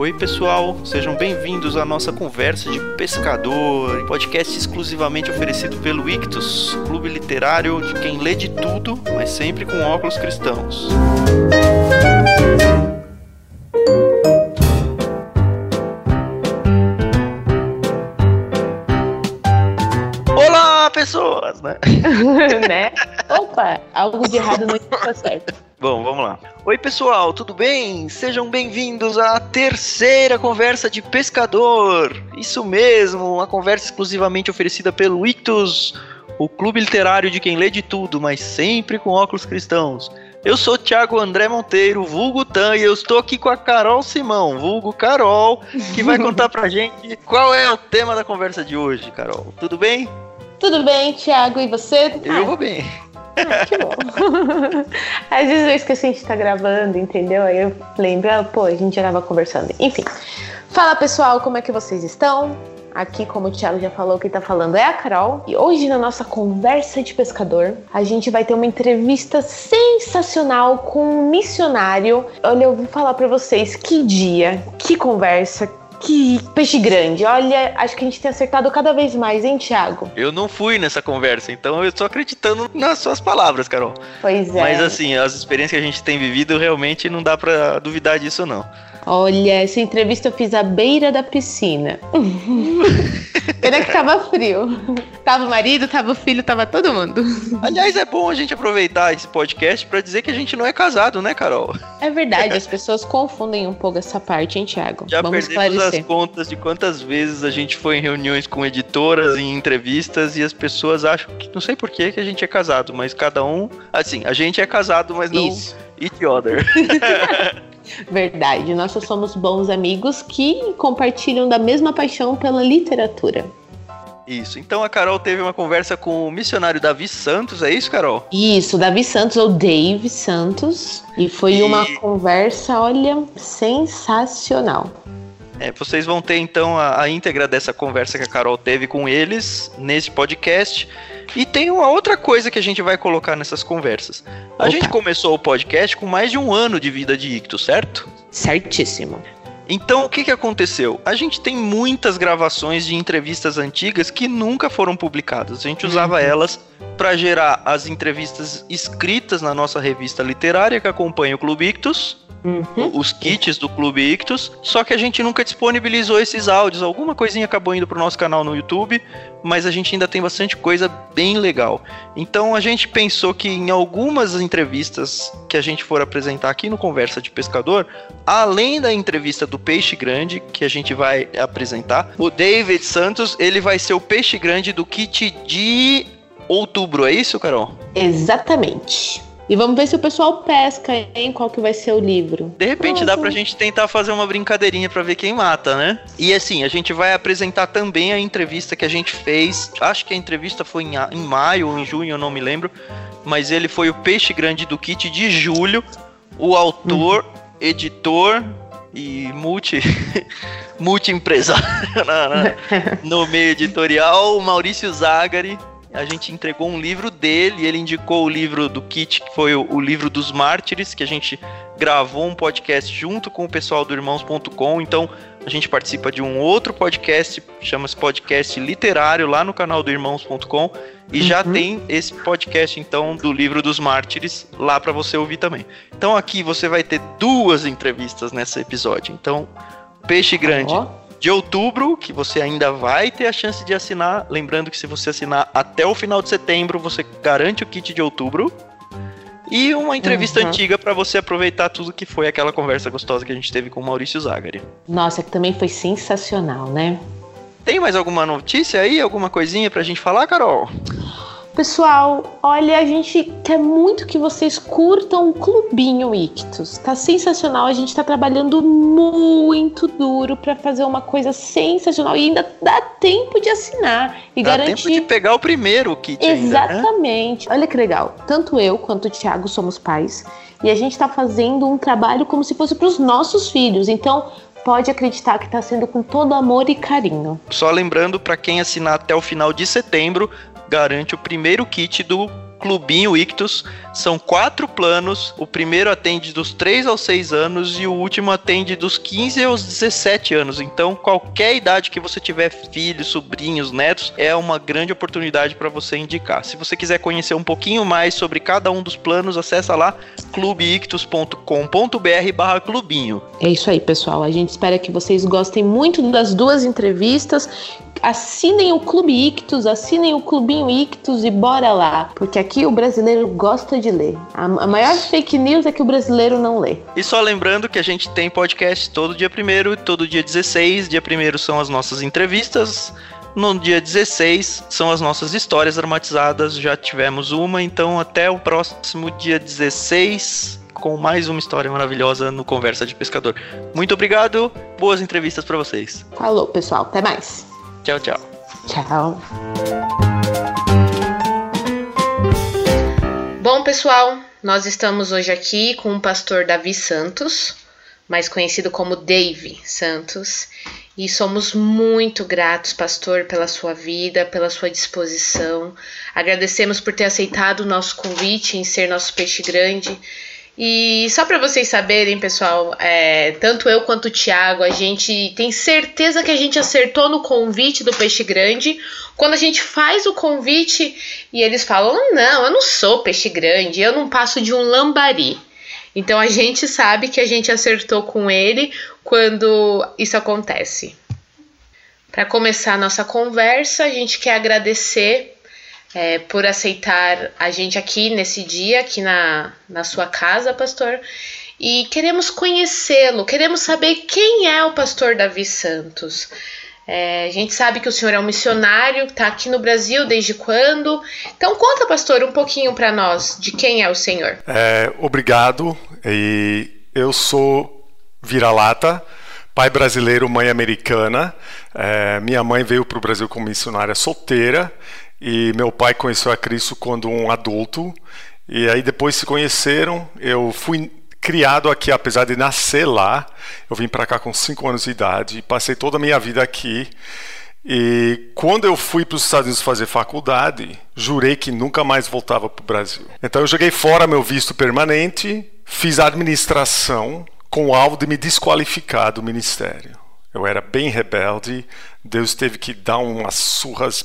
Oi, pessoal, sejam bem-vindos à nossa conversa de pescador, podcast exclusivamente oferecido pelo Ictus, clube literário de quem lê de tudo, mas sempre com óculos cristãos. Olá, pessoas, né? né? Opa, algo de errado não está certo. Bom, vamos lá. Oi, pessoal, tudo bem? Sejam bem-vindos à terceira conversa de pescador. Isso mesmo, uma conversa exclusivamente oferecida pelo Ictus, o clube literário de quem lê de tudo, mas sempre com óculos cristãos. Eu sou Thiago André Monteiro, vulgo Tan, e eu estou aqui com a Carol Simão, vulgo Carol, que vai contar pra gente qual é o tema da conversa de hoje, Carol. Tudo bem? Tudo bem, Thiago, e você? Eu vou bem. Ah, que bom. Às vezes eu esqueço que a gente tá gravando, entendeu? Aí eu lembro, ah, pô, a gente já tava conversando. Enfim. Fala pessoal, como é que vocês estão? Aqui, como o Thiago já falou, quem tá falando é a Carol. E hoje, na nossa conversa de pescador, a gente vai ter uma entrevista sensacional com um missionário. Olha, eu vou falar para vocês que dia, que conversa, que peixe grande. Olha, acho que a gente tem acertado cada vez mais, hein, Thiago? Eu não fui nessa conversa, então eu estou acreditando nas suas palavras, Carol. Pois é. Mas assim, as experiências que a gente tem vivido, realmente não dá para duvidar disso, não. Olha, essa entrevista eu fiz à beira da piscina. Pena que tava frio. Tava o marido, tava o filho, tava todo mundo. Aliás, é bom a gente aproveitar esse podcast para dizer que a gente não é casado, né, Carol? É verdade, as pessoas confundem um pouco essa parte, hein, Thiago? Já Vamos perdemos esclarecer. as contas de quantas vezes a gente foi em reuniões com editoras, em entrevistas, e as pessoas acham que, não sei por que, que a gente é casado, mas cada um. Assim, a gente é casado, mas não Isso. Each other. Verdade, nós só somos bons amigos que compartilham da mesma paixão pela literatura. Isso. Então a Carol teve uma conversa com o missionário Davi Santos, é isso, Carol? Isso, Davi Santos ou Dave Santos. E foi E- uma conversa, olha, sensacional. É, vocês vão ter então a, a íntegra dessa conversa que a Carol teve com eles nesse podcast. E tem uma outra coisa que a gente vai colocar nessas conversas. A Opa. gente começou o podcast com mais de um ano de vida de Ictus, certo? Certíssimo. Então o que, que aconteceu? A gente tem muitas gravações de entrevistas antigas que nunca foram publicadas. A gente usava Uhum. elas para gerar as entrevistas escritas na nossa revista literária que acompanha o Clube Ictus Uhum. os kits do Clube Ictus, só que a gente nunca disponibilizou esses áudios. Alguma coisinha acabou indo pro nosso canal no YouTube, mas a gente ainda tem bastante coisa bem legal. Então a gente pensou que em algumas entrevistas que a gente for apresentar aqui no Conversa de Pescador, além da entrevista do Peixe Grande, que a gente vai apresentar, o David Santos, ele vai ser o Peixe Grande do kit de outubro, é isso, Carol? Exatamente. E vamos ver se o pessoal pesca, hein? Qual que vai ser o livro. De repente dá Nossa. pra gente tentar fazer uma brincadeirinha pra ver quem mata, né? E assim, a gente vai apresentar também a entrevista que a gente fez. Acho que a entrevista foi em, em maio ou em junho, eu não me lembro. Mas ele foi o Peixe Grande do Kit de julho. O autor, editor e multi. multi-empresário no meio editorial, o Maurício Zagari. A gente entregou um livro dele, ele indicou o livro do Kit, que foi o, o livro dos mártires, que a gente gravou um podcast junto com o pessoal do irmãos.com. Então, a gente participa de um outro podcast, chama-se Podcast Literário, lá no canal do irmãos.com. E já Uhum. tem esse podcast, então, do livro dos mártires, lá para você ouvir também. Então, aqui você vai ter duas entrevistas nesse episódio. Então, Peixe Grande de outubro, que você ainda vai ter a chance de assinar. Lembrando que se você assinar até o final de setembro, você garante o kit de outubro. E uma entrevista Uhum. antiga para você aproveitar tudo que foi aquela conversa gostosa que a gente teve com o Maurício Zagari. Nossa, que também foi sensacional, né? Tem mais alguma notícia aí? Alguma coisinha pra gente falar, Carol? Pessoal, olha, a gente quer muito que vocês curtam o Clubinho Ictus. Tá sensacional, a gente tá trabalhando muito duro pra fazer uma coisa sensacional e ainda dá tempo de assinar e Dá garantir tempo de pegar o primeiro kit ainda, né? Exatamente. Olha que legal. Tanto eu quanto o Thiago somos pais e a gente está fazendo um trabalho como se fosse para os nossos filhos. Então, pode acreditar que está sendo com todo amor e carinho. Só lembrando, pra quem assinar até o final de setembro, garante o primeiro kit do Clubinho Ictus. São quatro planos. O primeiro atende dos 3 aos 6 anos e o último atende dos 15 aos 17 anos. Então, qualquer idade que você tiver filhos, sobrinhos, netos, é uma grande oportunidade para você indicar. Se você quiser conhecer um pouquinho mais sobre cada um dos planos, acessa lá clubeictus.com.br/clubinho. É isso aí, pessoal. A gente espera que vocês gostem muito das duas entrevistas assinem o Clube Ictus, assinem o Clubinho Ictus e bora lá. Porque aqui o brasileiro gosta de ler. A, a maior fake news é que o brasileiro não lê. E só lembrando que a gente tem podcast todo dia 1 todo dia 16. Dia 1 são as nossas entrevistas. No dia 16 são as nossas histórias dramatizadas. Já tivemos uma, então até o próximo dia 16 com mais uma história maravilhosa no Conversa de Pescador. Muito obrigado, boas entrevistas para vocês. Falou, pessoal, até mais. Tchau, tchau. Tchau. Bom, pessoal, nós estamos hoje aqui com o pastor Davi Santos, mais conhecido como Dave Santos, e somos muito gratos, pastor, pela sua vida, pela sua disposição. Agradecemos por ter aceitado o nosso convite em ser nosso peixe grande e só para vocês saberem, pessoal, é, tanto eu quanto o Thiago, a gente tem certeza que a gente acertou no convite do Peixe Grande. Quando a gente faz o convite e eles falam: Não, eu não sou peixe grande, eu não passo de um lambari. Então a gente sabe que a gente acertou com ele quando isso acontece. Para começar a nossa conversa, a gente quer agradecer é, por aceitar a gente aqui nesse dia, aqui na, na sua casa, pastor. E queremos conhecê-lo, queremos saber quem é o pastor Davi Santos. É, a gente sabe que o senhor é um missionário, está aqui no Brasil desde quando? Então conta, pastor, um pouquinho para nós de quem é o senhor. É, obrigado. E eu sou vira-lata, pai brasileiro, mãe americana. É, minha mãe veio para o Brasil como missionária solteira e meu pai conheceu a Cristo quando um adulto. E aí depois se conheceram. Eu fui criado aqui, apesar de nascer lá. Eu vim para cá com 5 anos de idade passei toda a minha vida aqui. E quando eu fui para os Estados Unidos fazer faculdade, jurei que nunca mais voltava para o Brasil. Então eu joguei fora meu visto permanente, fiz administração com o alvo de me desqualificar do ministério. Eu era bem rebelde, Deus teve que dar umas surras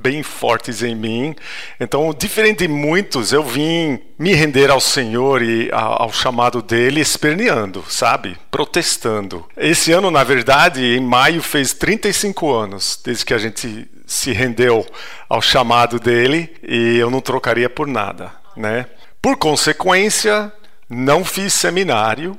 bem fortes em mim. Então, diferente de muitos, eu vim me render ao Senhor e ao chamado dele esperneando, sabe? Protestando. Esse ano, na verdade, em maio, fez 35 anos desde que a gente se rendeu ao chamado dele e eu não trocaria por nada, né? Por consequência, não fiz seminário,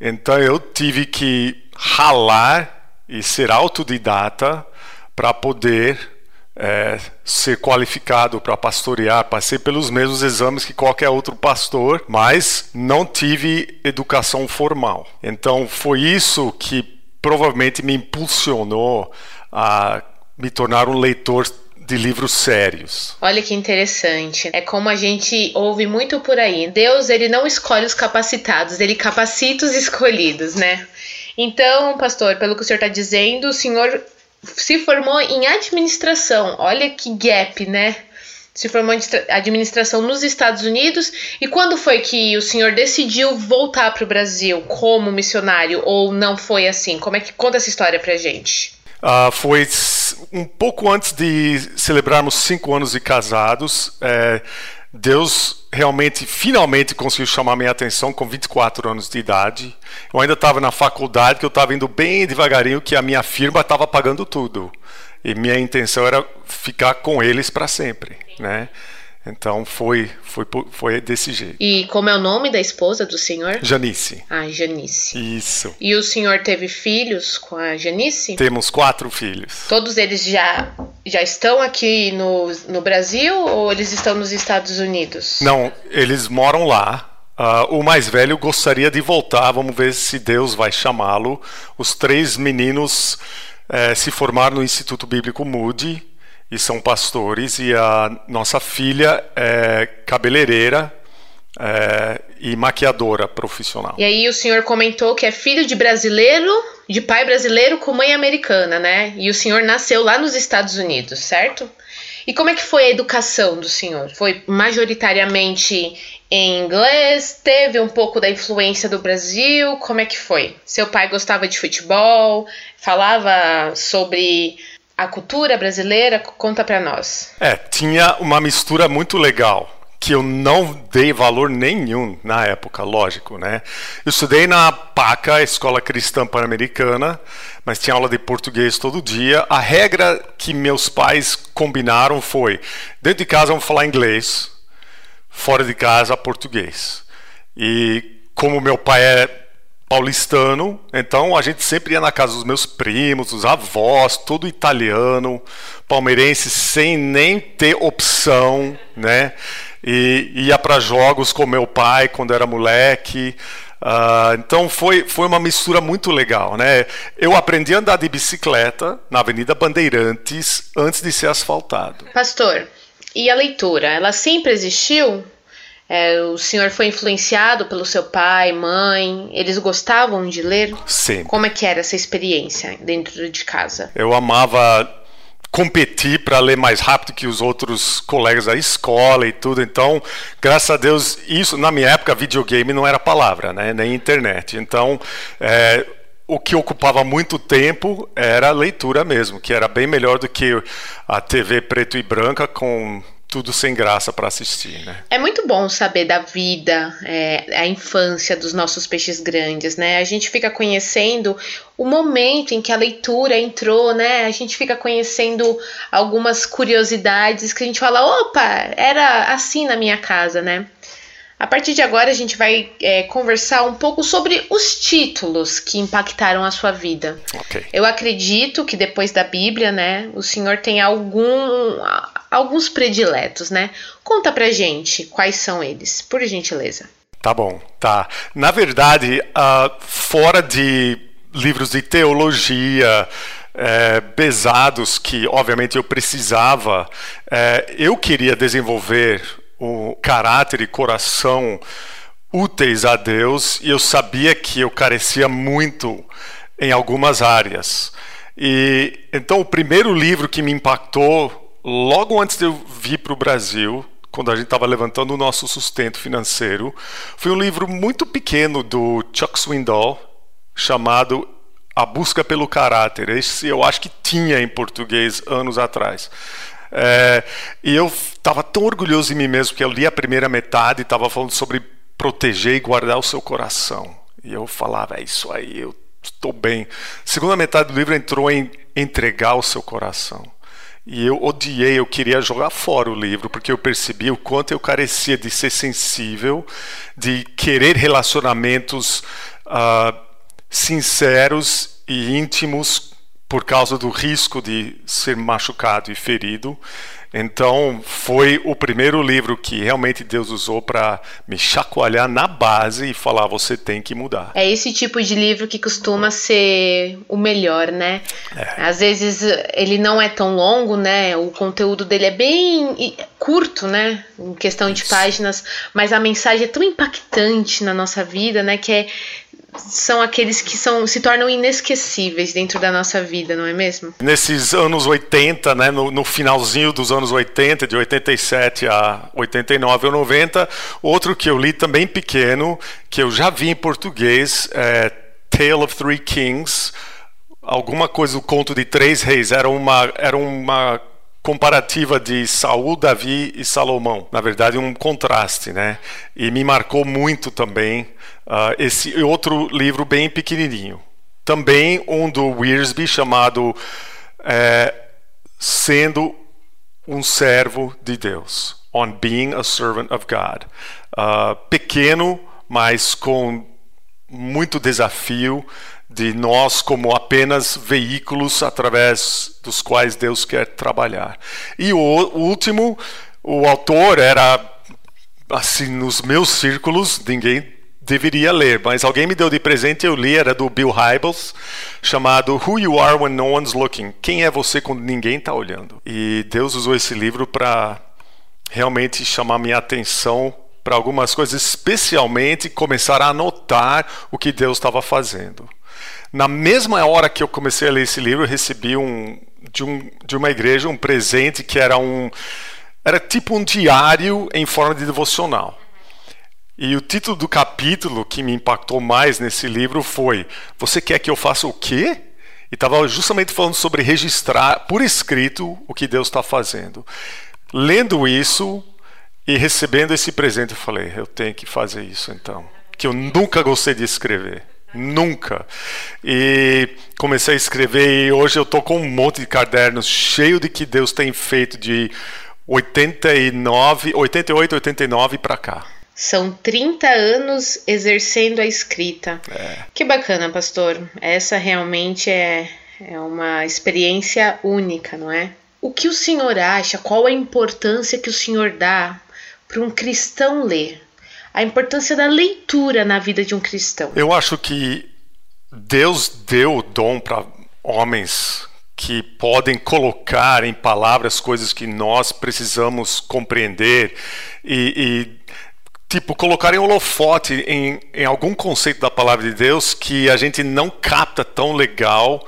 então eu tive que ralar e ser autodidata para poder é, ser qualificado para pastorear, passei pelos mesmos exames que qualquer outro pastor, mas não tive educação formal. Então foi isso que provavelmente me impulsionou a me tornar um leitor de livros sérios. Olha que interessante. É como a gente ouve muito por aí. Deus, ele não escolhe os capacitados, ele capacita os escolhidos, né? Então, pastor, pelo que o senhor está dizendo, o senhor se formou em administração. Olha que gap, né? Se formou em administração nos Estados Unidos. E quando foi que o senhor decidiu voltar para o Brasil como missionário? Ou não foi assim? Como é que conta essa história pra gente? Uh, foi um pouco antes de celebrarmos cinco anos de casados. É, Deus realmente, finalmente conseguiu chamar minha atenção com 24 anos de idade. Eu ainda estava na faculdade, que eu estava indo bem devagarinho, que a minha firma estava pagando tudo. E minha intenção era ficar com eles para sempre, né? Então foi, foi, foi desse jeito. E como é o nome da esposa do senhor? Janice. Ah, Janice. Isso. E o senhor teve filhos com a Janice? Temos quatro filhos. Todos eles já, já estão aqui no, no Brasil ou eles estão nos Estados Unidos? Não, eles moram lá. Uh, o mais velho gostaria de voltar, vamos ver se Deus vai chamá-lo. Os três meninos uh, se formaram no Instituto Bíblico Moody e são pastores, e a nossa filha é cabeleireira é, e maquiadora profissional. E aí o senhor comentou que é filho de brasileiro, de pai brasileiro com mãe americana, né? E o senhor nasceu lá nos Estados Unidos, certo? E como é que foi a educação do senhor? Foi majoritariamente em inglês? Teve um pouco da influência do Brasil? Como é que foi? Seu pai gostava de futebol? Falava sobre a cultura brasileira? Conta para nós. É, tinha uma mistura muito legal que eu não dei valor nenhum na época, lógico, né? Eu estudei na PACA, Escola Cristã Pan-Americana, mas tinha aula de português todo dia. A regra que meus pais combinaram foi: dentro de casa vamos falar inglês, fora de casa português. E como meu pai é paulistano, então a gente sempre ia na casa dos meus primos, dos avós, tudo italiano, palmeirense sem nem ter opção, né? E ia para jogos com meu pai quando era moleque. Uh, então foi, foi uma mistura muito legal, né? Eu aprendi a andar de bicicleta na Avenida Bandeirantes antes de ser asfaltado. Pastor, e a leitura? Ela sempre existiu? É, o senhor foi influenciado pelo seu pai, mãe? Eles gostavam de ler? Sim. Como é que era essa experiência dentro de casa? Eu amava competir para ler mais rápido que os outros colegas da escola e tudo. Então, graças a Deus, isso na minha época videogame não era palavra, né? Nem internet. Então, é, o que ocupava muito tempo era a leitura mesmo, que era bem melhor do que a TV preto e branca com tudo sem graça para assistir, né? É muito bom saber da vida, é, a infância dos nossos peixes grandes, né? A gente fica conhecendo o momento em que a leitura entrou, né? A gente fica conhecendo algumas curiosidades que a gente fala, opa, era assim na minha casa, né? A partir de agora, a gente vai é, conversar um pouco sobre os títulos que impactaram a sua vida. Okay. Eu acredito que depois da Bíblia, né, o senhor tem algum, alguns prediletos, né? Conta pra gente quais são eles, por gentileza. Tá bom, tá. Na verdade, uh, fora de livros de teologia, é, pesados que obviamente eu precisava, é, eu queria desenvolver o caráter e coração úteis a Deus e eu sabia que eu carecia muito em algumas áreas. E então o primeiro livro que me impactou logo antes de eu vir para o Brasil, quando a gente estava levantando o nosso sustento financeiro, foi um livro muito pequeno do Chuck Swindoll chamado A Busca pelo Caráter. Esse eu acho que tinha em português anos atrás. É, e eu estava tão orgulhoso de mim mesmo que eu li a primeira metade e estava falando sobre proteger e guardar o seu coração. E eu falava, é isso aí, eu estou bem. A segunda metade do livro entrou em entregar o seu coração. E eu odiei, eu queria jogar fora o livro, porque eu percebi o quanto eu carecia de ser sensível, de querer relacionamentos uh, sinceros e íntimos por causa do risco de ser machucado e ferido. Então, foi o primeiro livro que realmente Deus usou para me chacoalhar na base e falar: você tem que mudar. É esse tipo de livro que costuma ser o melhor, né? É. Às vezes ele não é tão longo, né? O conteúdo dele é bem curto, né? Em questão de Isso. páginas, mas a mensagem é tão impactante na nossa vida, né? Que é são aqueles que são, se tornam inesquecíveis dentro da nossa vida, não é mesmo? Nesses anos 80, né, no, no finalzinho dos anos 80, de 87 a 89 ou 90, outro que eu li também pequeno, que eu já vi em português, é Tale of Three Kings, alguma coisa do conto de três reis, era uma, era uma comparativa de Saul, Davi e Salomão. Na verdade, um contraste, né? E me marcou muito também uh, esse outro livro bem pequenininho. Também um do Wiersbe chamado é, Sendo um Servo de Deus. On Being a Servant of God. Uh, pequeno, mas com muito desafio de nós como apenas veículos através dos quais Deus quer trabalhar. E o último, o autor era assim nos meus círculos, ninguém deveria ler, mas alguém me deu de presente, eu li, era do Bill Hybels, chamado Who You Are When No One's Looking. Quem é você quando ninguém está olhando? E Deus usou esse livro para realmente chamar minha atenção para algumas coisas, especialmente começar a anotar o que Deus estava fazendo. Na mesma hora que eu comecei a ler esse livro, eu recebi um, de, um, de uma igreja um presente que era um era tipo um diário em forma de devocional. E o título do capítulo que me impactou mais nesse livro foi: Você quer que eu faça o quê? E estava justamente falando sobre registrar por escrito o que Deus está fazendo. Lendo isso e recebendo esse presente, eu falei: Eu tenho que fazer isso então. Que eu nunca gostei de escrever. Nunca. E comecei a escrever e hoje eu estou com um monte de cadernos cheio de que Deus tem feito de 89, 88, 89 para cá. São 30 anos exercendo a escrita. É. Que bacana, pastor. Essa realmente é, é uma experiência única, não é? O que o senhor acha? Qual a importância que o senhor dá para um cristão ler? A importância da leitura na vida de um cristão. Eu acho que Deus deu o dom para homens que podem colocar em palavras coisas que nós precisamos compreender e, e tipo, colocar em holofote em, em algum conceito da palavra de Deus que a gente não capta tão legal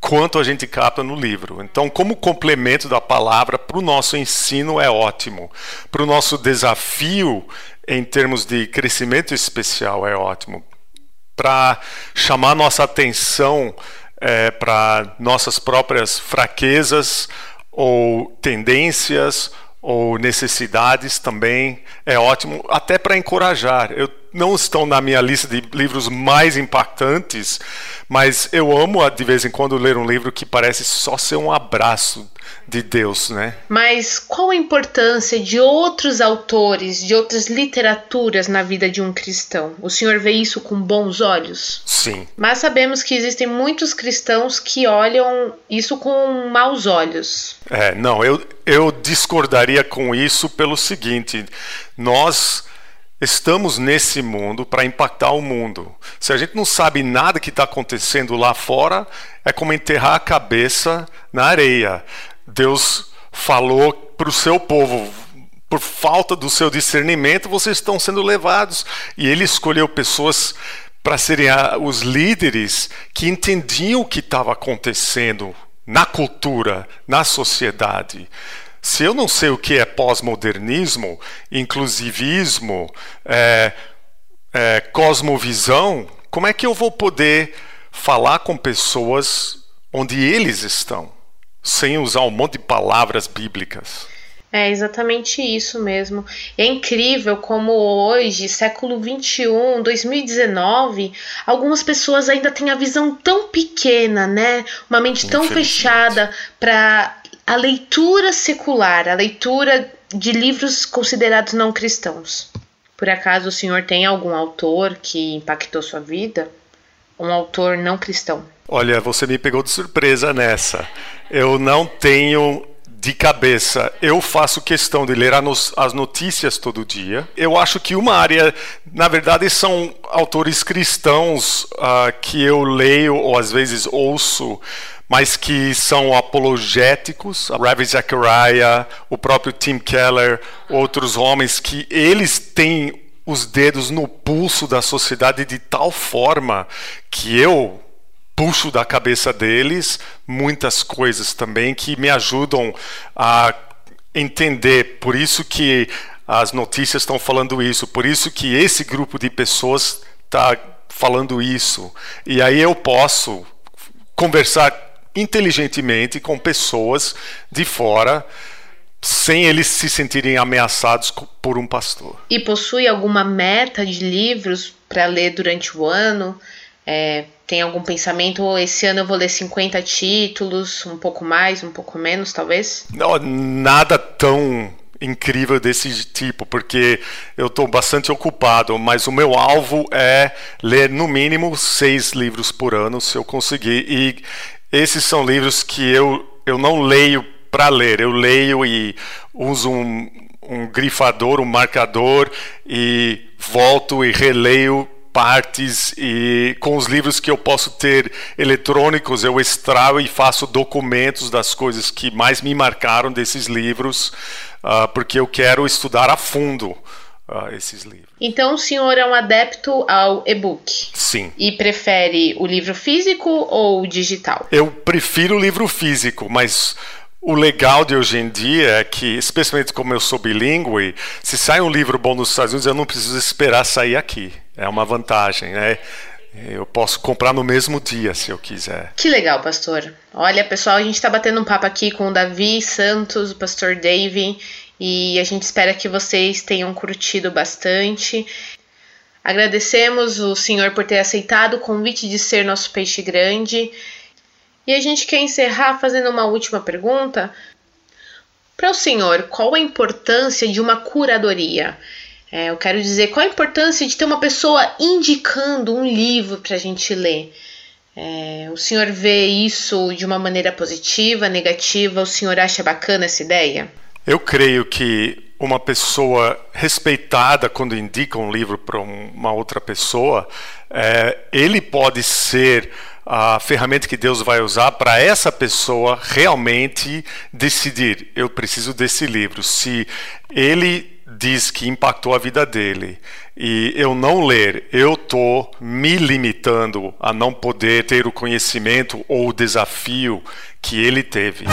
quanto a gente capta no livro. Então, como complemento da palavra para o nosso ensino é ótimo. Para o nosso desafio em termos de crescimento especial é ótimo. Para chamar nossa atenção é, para nossas próprias fraquezas ou tendências ou necessidades também é ótimo, até para encorajar. Eu não estão na minha lista de livros mais impactantes, mas eu amo de vez em quando ler um livro que parece só ser um abraço de Deus, né? Mas qual a importância de outros autores, de outras literaturas na vida de um cristão? O senhor vê isso com bons olhos? Sim. Mas sabemos que existem muitos cristãos que olham isso com maus olhos. É, não, eu, eu discordaria com isso pelo seguinte: nós estamos nesse mundo para impactar o mundo. Se a gente não sabe nada que está acontecendo lá fora, é como enterrar a cabeça na areia. Deus falou para o seu povo, por falta do seu discernimento, vocês estão sendo levados. E ele escolheu pessoas para serem os líderes que entendiam o que estava acontecendo na cultura, na sociedade. Se eu não sei o que é pós-modernismo, inclusivismo, é, é, cosmovisão, como é que eu vou poder falar com pessoas onde eles estão, sem usar um monte de palavras bíblicas? É exatamente isso mesmo. É incrível como hoje, século 21, 2019, algumas pessoas ainda têm a visão tão pequena, né? Uma mente tão fechada para a leitura secular, a leitura de livros considerados não cristãos. Por acaso o senhor tem algum autor que impactou sua vida? Um autor não cristão? Olha, você me pegou de surpresa nessa. Eu não tenho de cabeça. Eu faço questão de ler as notícias todo dia. Eu acho que uma área, na verdade, são autores cristãos uh, que eu leio ou às vezes ouço mas que são apologéticos, Ravi Zachariah, o próprio Tim Keller, outros homens que eles têm os dedos no pulso da sociedade de tal forma que eu puxo da cabeça deles muitas coisas também que me ajudam a entender. Por isso que as notícias estão falando isso, por isso que esse grupo de pessoas está falando isso. E aí eu posso conversar inteligentemente com pessoas de fora sem eles se sentirem ameaçados por um pastor. E possui alguma meta de livros para ler durante o ano? É, tem algum pensamento? Esse ano eu vou ler 50 títulos, um pouco mais, um pouco menos, talvez? Não, nada tão incrível desse tipo, porque eu estou bastante ocupado, mas o meu alvo é ler no mínimo seis livros por ano, se eu conseguir. E esses são livros que eu, eu não leio para ler, eu leio e uso um, um grifador, um marcador e volto e releio partes e com os livros que eu posso ter eletrônicos eu extraio e faço documentos das coisas que mais me marcaram desses livros uh, porque eu quero estudar a fundo esses livros. Então o senhor é um adepto ao e-book? Sim. E prefere o livro físico ou o digital? Eu prefiro o livro físico, mas o legal de hoje em dia é que, especialmente como eu sou bilíngue, se sai um livro bom nos Estados Unidos, eu não preciso esperar sair aqui. É uma vantagem, né? Eu posso comprar no mesmo dia, se eu quiser. Que legal, pastor. Olha, pessoal, a gente está batendo um papo aqui com o Davi Santos, o pastor Dave, e a gente espera que vocês tenham curtido bastante. Agradecemos o Senhor por ter aceitado o convite de ser nosso peixe grande. E a gente quer encerrar fazendo uma última pergunta. Para o senhor, qual a importância de uma curadoria? É, eu quero dizer, qual a importância de ter uma pessoa indicando um livro para a gente ler? É, o senhor vê isso de uma maneira positiva, negativa? O senhor acha bacana essa ideia? Eu creio que uma pessoa respeitada quando indica um livro para uma outra pessoa, é, ele pode ser a ferramenta que Deus vai usar para essa pessoa realmente decidir: eu preciso desse livro. Se ele diz que impactou a vida dele e eu não ler, eu tô me limitando a não poder ter o conhecimento ou o desafio que ele teve.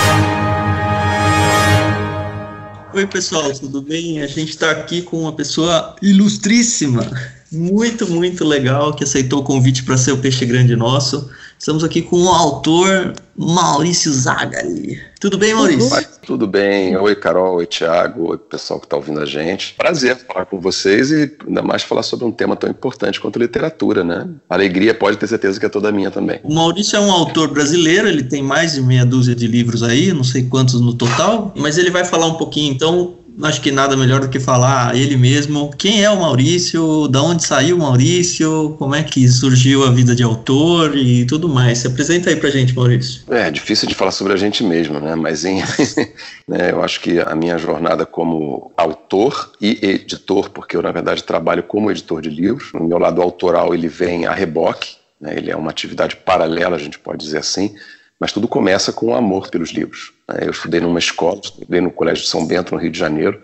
Oi, pessoal, tudo bem? A gente está aqui com uma pessoa ilustríssima, muito, muito legal, que aceitou o convite para ser o peixe grande nosso. Estamos aqui com o autor Maurício Zagali. Tudo bem, Maurício? Uhum. Tudo bem. Oi, Carol. Oi, Thiago. Oi, pessoal que está ouvindo a gente. Prazer falar com vocês e ainda mais falar sobre um tema tão importante quanto literatura, né? A alegria pode ter certeza que é toda minha também. O Maurício é um autor brasileiro, ele tem mais de meia dúzia de livros aí, não sei quantos no total, mas ele vai falar um pouquinho então acho que nada melhor do que falar ele mesmo. Quem é o Maurício? Da onde saiu o Maurício? Como é que surgiu a vida de autor e tudo mais? Se apresenta aí pra gente, Maurício. É, difícil de falar sobre a gente mesmo, né? Mas em, né, eu acho que a minha jornada como autor e editor, porque eu na verdade trabalho como editor de livros, o meu lado autoral ele vem a reboque, né? ele é uma atividade paralela, a gente pode dizer assim, mas tudo começa com o amor pelos livros. Né? Eu estudei numa escola, estudei no Colégio de São Bento, no Rio de Janeiro,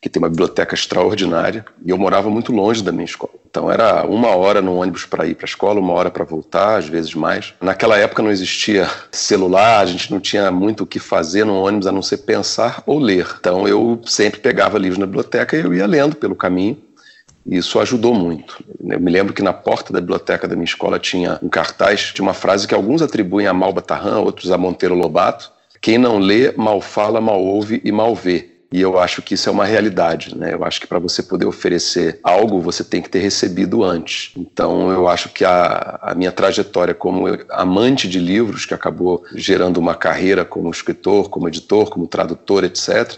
que tem uma biblioteca extraordinária, e eu morava muito longe da minha escola. Então era uma hora no ônibus para ir para a escola, uma hora para voltar, às vezes mais. Naquela época não existia celular, a gente não tinha muito o que fazer no ônibus a não ser pensar ou ler. Então eu sempre pegava livros na biblioteca e eu ia lendo pelo caminho. Isso ajudou muito. Eu me lembro que na porta da biblioteca da minha escola tinha um cartaz de uma frase que alguns atribuem a Malba Tarran, outros a Monteiro Lobato. Quem não lê, mal fala, mal ouve e mal vê. E eu acho que isso é uma realidade, né? Eu acho que para você poder oferecer algo, você tem que ter recebido antes. Então, eu acho que a, a minha trajetória como amante de livros, que acabou gerando uma carreira como escritor, como editor, como tradutor, etc.,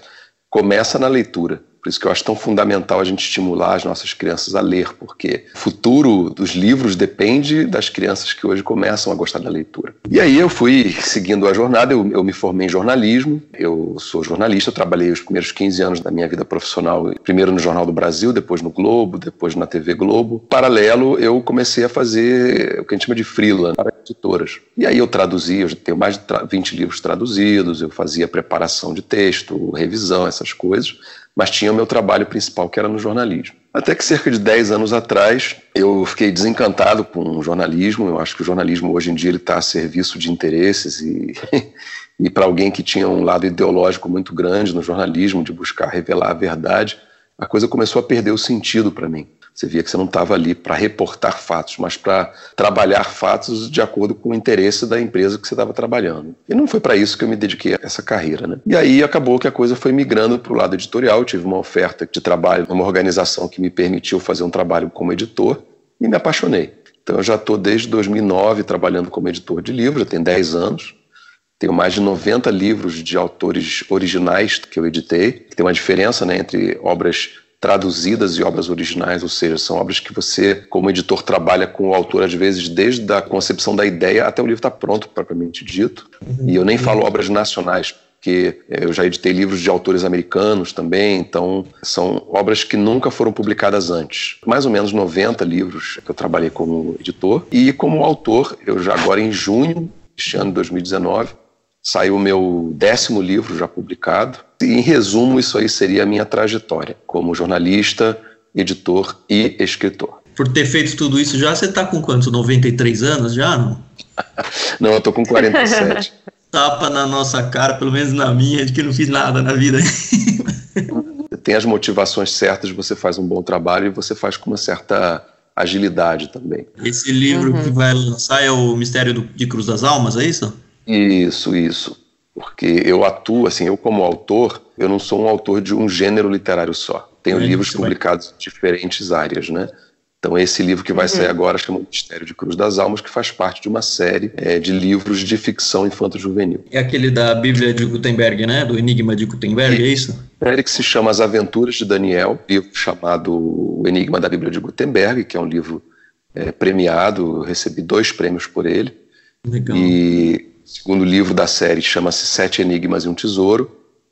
começa na leitura. Por isso que eu acho tão fundamental a gente estimular as nossas crianças a ler, porque o futuro dos livros depende das crianças que hoje começam a gostar da leitura. E aí eu fui seguindo a jornada, eu, eu me formei em jornalismo, eu sou jornalista, trabalhei os primeiros 15 anos da minha vida profissional, primeiro no Jornal do Brasil, depois no Globo, depois na TV Globo. Paralelo, eu comecei a fazer o que a gente chama de freela para editoras. E aí eu traduzi, eu tenho mais de 20 livros traduzidos, eu fazia preparação de texto, revisão, essas coisas mas tinha o meu trabalho principal, que era no jornalismo. Até que cerca de 10 anos atrás, eu fiquei desencantado com o jornalismo. Eu acho que o jornalismo hoje em dia está a serviço de interesses e, e para alguém que tinha um lado ideológico muito grande no jornalismo, de buscar revelar a verdade, a coisa começou a perder o sentido para mim. Você via que você não estava ali para reportar fatos, mas para trabalhar fatos de acordo com o interesse da empresa que você estava trabalhando. E não foi para isso que eu me dediquei a essa carreira. Né? E aí acabou que a coisa foi migrando para o lado editorial. Eu tive uma oferta de trabalho numa organização que me permitiu fazer um trabalho como editor e me apaixonei. Então eu já estou desde 2009 trabalhando como editor de livros, já tem 10 anos. Tenho mais de 90 livros de autores originais que eu editei. Tem uma diferença né, entre obras traduzidas e obras originais, ou seja, são obras que você, como editor, trabalha com o autor, às vezes, desde a concepção da ideia até o livro estar tá pronto, propriamente dito. Uhum. E eu nem falo obras nacionais, porque eu já editei livros de autores americanos também, então são obras que nunca foram publicadas antes. Mais ou menos 90 livros que eu trabalhei como editor. E como autor, eu já agora em junho, este ano de 2019, Saiu o meu décimo livro já publicado. E, em resumo, isso aí seria a minha trajetória como jornalista, editor e escritor. Por ter feito tudo isso já, você está com quantos? 93 anos já, não? não, eu tô com 47. Tapa na nossa cara, pelo menos na minha, de que não fiz nada na vida. Tem as motivações certas, você faz um bom trabalho e você faz com uma certa agilidade também. Esse livro uhum. que vai lançar é o Mistério do, de Cruz das Almas, é isso? Isso, isso. Porque eu atuo, assim, eu como autor, eu não sou um autor de um gênero literário só. Tenho é livros publicados em diferentes áreas, né? Então, esse livro que vai uhum. sair agora chama Mistério de Cruz das Almas, que faz parte de uma série é, de livros de ficção infanto-juvenil. É aquele da Bíblia de Gutenberg, né? Do Enigma de Gutenberg, é isso? série que se chama As Aventuras de Daniel, livro chamado O Enigma da Bíblia de Gutenberg, que é um livro é, premiado, recebi dois prêmios por ele. Legal. E o segundo livro da série chama-se Sete Enigmas e um Tesouro,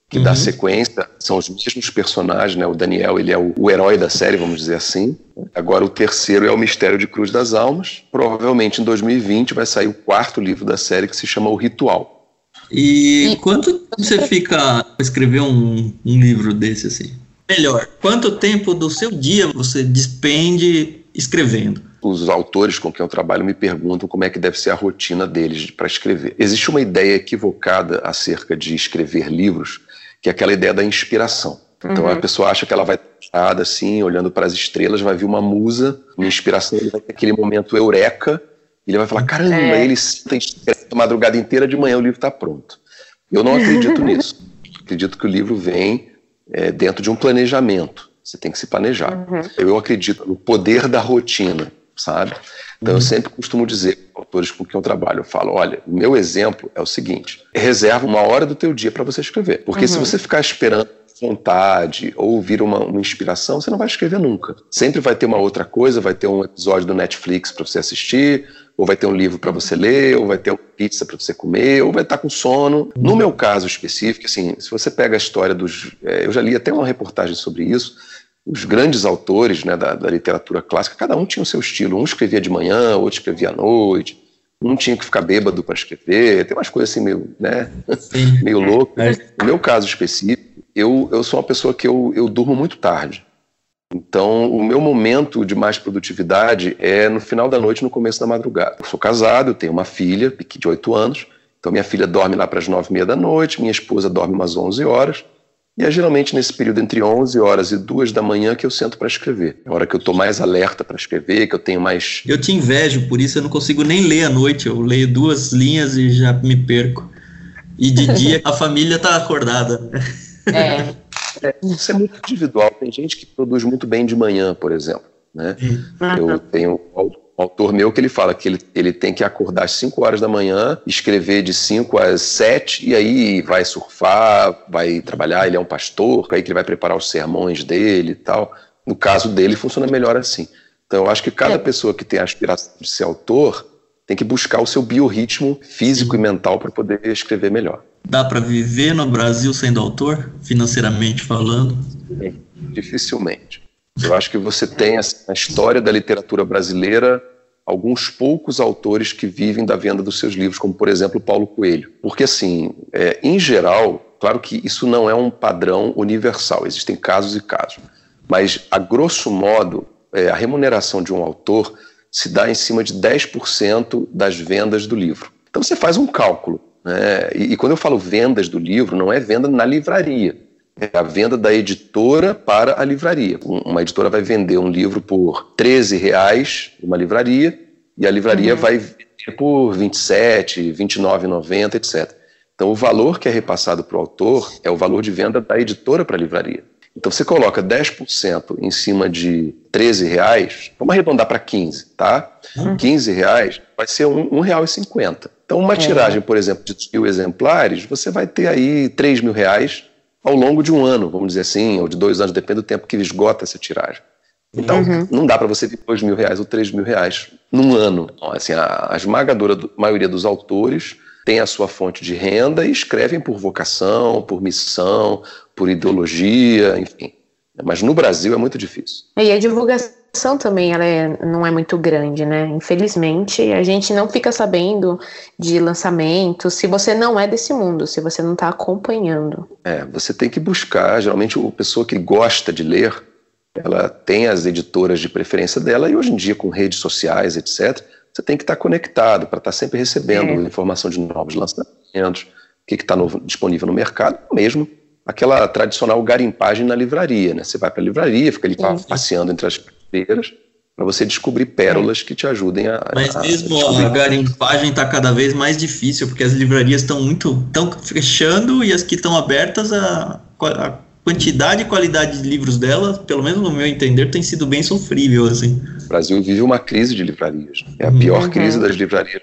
que uhum. dá sequência, são os mesmos personagens, né? O Daniel, ele é o, o, herói da série, vamos dizer assim. Agora o terceiro é o Mistério de Cruz das Almas. Provavelmente em 2020 vai sair o quarto livro da série que se chama O Ritual. E quanto você fica a escrever um, um livro desse assim? Melhor, quanto tempo do seu dia você despende escrevendo? Os autores com quem eu trabalho me perguntam como é que deve ser a rotina deles para escrever. Existe uma ideia equivocada acerca de escrever livros que é aquela ideia da inspiração. Então uhum. a pessoa acha que ela vai estar assim, olhando para as estrelas, vai vir uma musa, uma inspiração, ele vai ter aquele momento eureka, e ele vai falar: caramba, é. ele tem a madrugada inteira, de manhã o livro está pronto. Eu não acredito nisso. Acredito que o livro vem é, dentro de um planejamento. Você tem que se planejar. Uhum. Eu acredito no poder da rotina, sabe? Então uhum. eu sempre costumo dizer autores com quem eu trabalho, eu falo, olha, o meu exemplo é o seguinte, reserva uma hora do teu dia para você escrever, porque uhum. se você ficar esperando vontade ou ouvir uma, uma, inspiração, você não vai escrever nunca. Sempre vai ter uma outra coisa, vai ter um episódio do Netflix para você assistir, ou vai ter um livro para você ler, ou vai ter uma pizza para você comer, ou vai estar com sono. No meu caso específico, assim, se você pega a história dos, é, eu já li até uma reportagem sobre isso os grandes autores né, da, da, literatura clássica, cada um tinha o seu estilo. Um escrevia de manhã, outro escrevia à noite. Um tinha que ficar bêbado para escrever. Tem umas coisas assim meio, né, meio loucas. É. No meu caso específico, eu, eu sou uma pessoa que eu, eu durmo muito tarde. Então, o meu momento de mais produtividade é no final da noite, no começo da madrugada. Eu sou casado, eu tenho uma filha, de 8 anos. Então, minha filha dorme lá para as 9 e meia da noite, minha esposa dorme umas 11 horas. E é geralmente nesse período entre 11 horas e 2 da manhã que eu sento para escrever. É a hora que eu estou mais alerta para escrever, que eu tenho mais. Eu te invejo, por isso eu não consigo nem ler à noite. Eu leio duas linhas e já me perco. E de dia a família está acordada. É. é. Isso é muito individual. Tem gente que produz muito bem de manhã, por exemplo. Né? Uhum. Eu tenho autor meu que ele fala que ele, ele tem que acordar às 5 horas da manhã, escrever de 5 às 7 e aí vai surfar, vai trabalhar, ele é um pastor, aí que ele vai preparar os sermões dele e tal. No caso dele funciona melhor assim. Então eu acho que cada é. pessoa que tem a aspiração de ser autor tem que buscar o seu biorritmo físico e mental para poder escrever melhor. Dá para viver no Brasil sendo autor, financeiramente falando? Dificilmente. Eu acho que você tem na história da literatura brasileira alguns poucos autores que vivem da venda dos seus livros, como por exemplo Paulo Coelho. Porque assim, é, em geral, claro que isso não é um padrão universal, existem casos e casos, mas a grosso modo, é, a remuneração de um autor se dá em cima de 10% das vendas do livro. Então você faz um cálculo. Né? E, e quando eu falo vendas do livro, não é venda na livraria é a venda da editora para a livraria. Uma editora vai vender um livro por 13 reais numa livraria e a livraria uhum. vai vender por 27, 29,90, etc. Então o valor que é repassado para o autor é o valor de venda da editora para a livraria. Então você coloca 10% em cima de 13 reais, vamos arredondar para 15, tá? Uhum. 15 reais vai ser R$ 1,50. Então uma é. tiragem, por exemplo, de mil exemplares, você vai ter aí 3 mil reais ao longo de um ano, vamos dizer assim, ou de dois anos, depende do tempo que esgota essa tiragem. Então, uhum. não dá para você ter dois mil reais ou três mil reais num ano. Assim, a, a esmagadora do, maioria dos autores tem a sua fonte de renda e escrevem por vocação, por missão, por ideologia, enfim. Mas no Brasil é muito difícil. E a divulgação divulgação também ela é, não é muito grande, né? Infelizmente, a gente não fica sabendo de lançamento se você não é desse mundo, se você não está acompanhando. É, você tem que buscar. Geralmente, a pessoa que gosta de ler, ela tem as editoras de preferência dela e hoje em dia com redes sociais, etc., você tem que estar conectado para estar sempre recebendo é. informação de novos lançamentos, o que está disponível no mercado, mesmo aquela tradicional garimpagem na livraria, né? Você vai para a livraria, fica ali Sim. passeando entre as prateleiras para você descobrir pérolas que te ajudem a. Mas mesmo a, a garimpagem está cada vez mais difícil, porque as livrarias estão muito. estão fechando e as que estão abertas, a, a quantidade e qualidade de livros delas, pelo menos no meu entender, tem sido bem sofrível. Assim. O Brasil vive uma crise de livrarias. É a pior uhum. crise das livrarias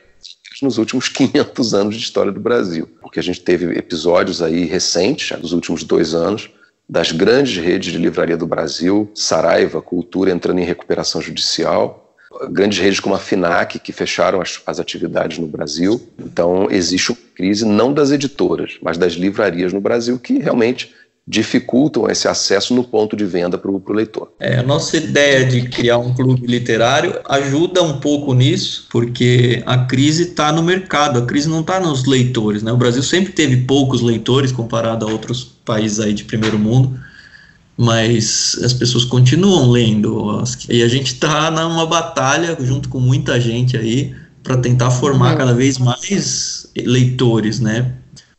nos últimos 500 anos de história do Brasil. Porque a gente teve episódios aí recentes, dos últimos dois anos, das grandes redes de livraria do Brasil, Saraiva, Cultura entrando em recuperação judicial, grandes redes como a FINAC, que fecharam as, as atividades no Brasil. Então, existe uma crise não das editoras, mas das livrarias no Brasil, que realmente dificultam esse acesso no ponto de venda para o leitor. É, a nossa ideia de criar um clube literário ajuda um pouco nisso, porque a crise está no mercado, a crise não está nos leitores. Né? O Brasil sempre teve poucos leitores comparado a outros países aí de primeiro mundo, mas as pessoas continuam lendo. E a gente está numa batalha junto com muita gente aí para tentar formar uhum. cada vez mais leitores, né?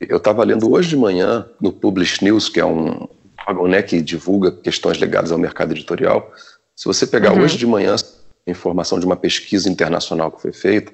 Eu estava lendo hoje de manhã no Publish News, que é um órgão né, que divulga questões ligadas ao mercado editorial. Se você pegar uhum. hoje de manhã a informação de uma pesquisa internacional que foi feita,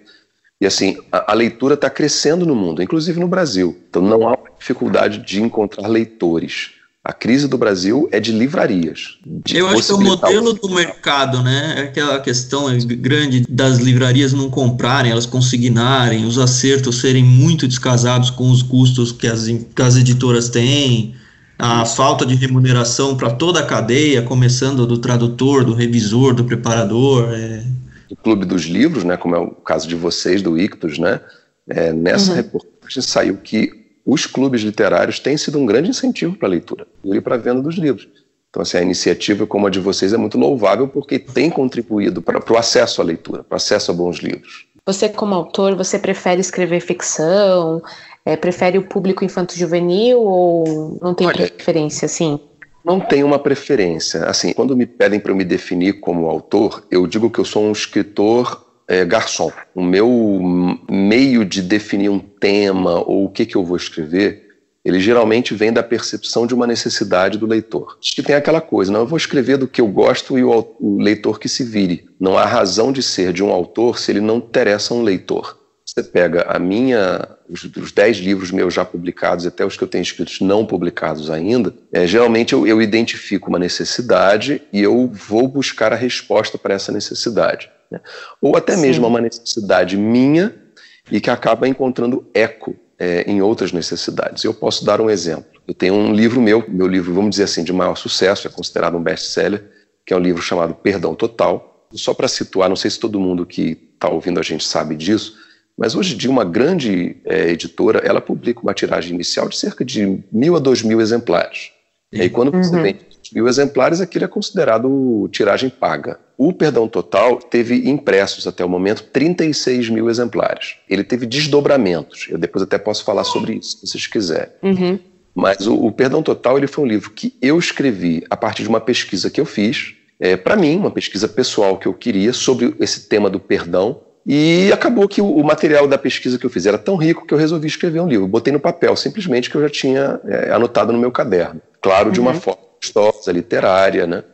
e assim, a, a leitura está crescendo no mundo, inclusive no Brasil. Então não há dificuldade de encontrar leitores. A crise do Brasil é de livrarias. De Eu acho que é o modelo do mercado, né? É aquela questão grande das livrarias não comprarem, elas consignarem, os acertos serem muito descasados com os custos que as, que as editoras têm, a falta de remuneração para toda a cadeia, começando do tradutor, do revisor, do preparador. É... O Clube dos Livros, né, como é o caso de vocês, do Ictus, né? É, nessa uhum. reportagem saiu que os clubes literários têm sido um grande incentivo para a leitura e para a venda dos livros. Então, assim, a iniciativa como a de vocês é muito louvável porque tem contribuído para o acesso à leitura, para o acesso a bons livros. Você, como autor, você prefere escrever ficção? É, prefere o público infanto-juvenil ou não tem Olha, preferência, assim? Não tenho uma preferência. Assim, quando me pedem para eu me definir como autor, eu digo que eu sou um escritor é, garçom. O meu meio de definir um tema ou o que, que eu vou escrever, ele geralmente vem da percepção de uma necessidade do leitor. Acho que tem aquela coisa, não, eu vou escrever do que eu gosto e o, o leitor que se vire. Não há razão de ser de um autor se ele não interessa um leitor. Você pega a minha, os, os dez livros meus já publicados, até os que eu tenho escritos não publicados ainda, é, geralmente eu, eu identifico uma necessidade e eu vou buscar a resposta para essa necessidade. Né? Ou até Sim. mesmo uma necessidade minha e que acaba encontrando eco é, em outras necessidades. Eu posso dar um exemplo. Eu tenho um livro meu, meu livro, vamos dizer assim, de maior sucesso, é considerado um best-seller, que é um livro chamado Perdão Total. Só para situar, não sei se todo mundo que está ouvindo a gente sabe disso, mas hoje em dia uma grande é, editora, ela publica uma tiragem inicial de cerca de mil a dois mil exemplares. E aí quando você uhum. vende mil exemplares, aquilo é considerado tiragem paga. O Perdão Total teve impressos até o momento 36 mil exemplares. Ele teve desdobramentos. Eu depois até posso falar sobre isso, se vocês quiserem. Uhum. Mas o, o, Perdão Total ele foi um livro que eu escrevi a partir de uma pesquisa que eu fiz, é, para mim, uma pesquisa pessoal que eu queria sobre esse tema do perdão. E acabou que o, o, material da pesquisa que eu fiz era tão rico que eu resolvi escrever um livro. Eu botei no papel, simplesmente que eu já tinha é, anotado no meu caderno. Claro, de uma uhum. forma gostosa, literária, né?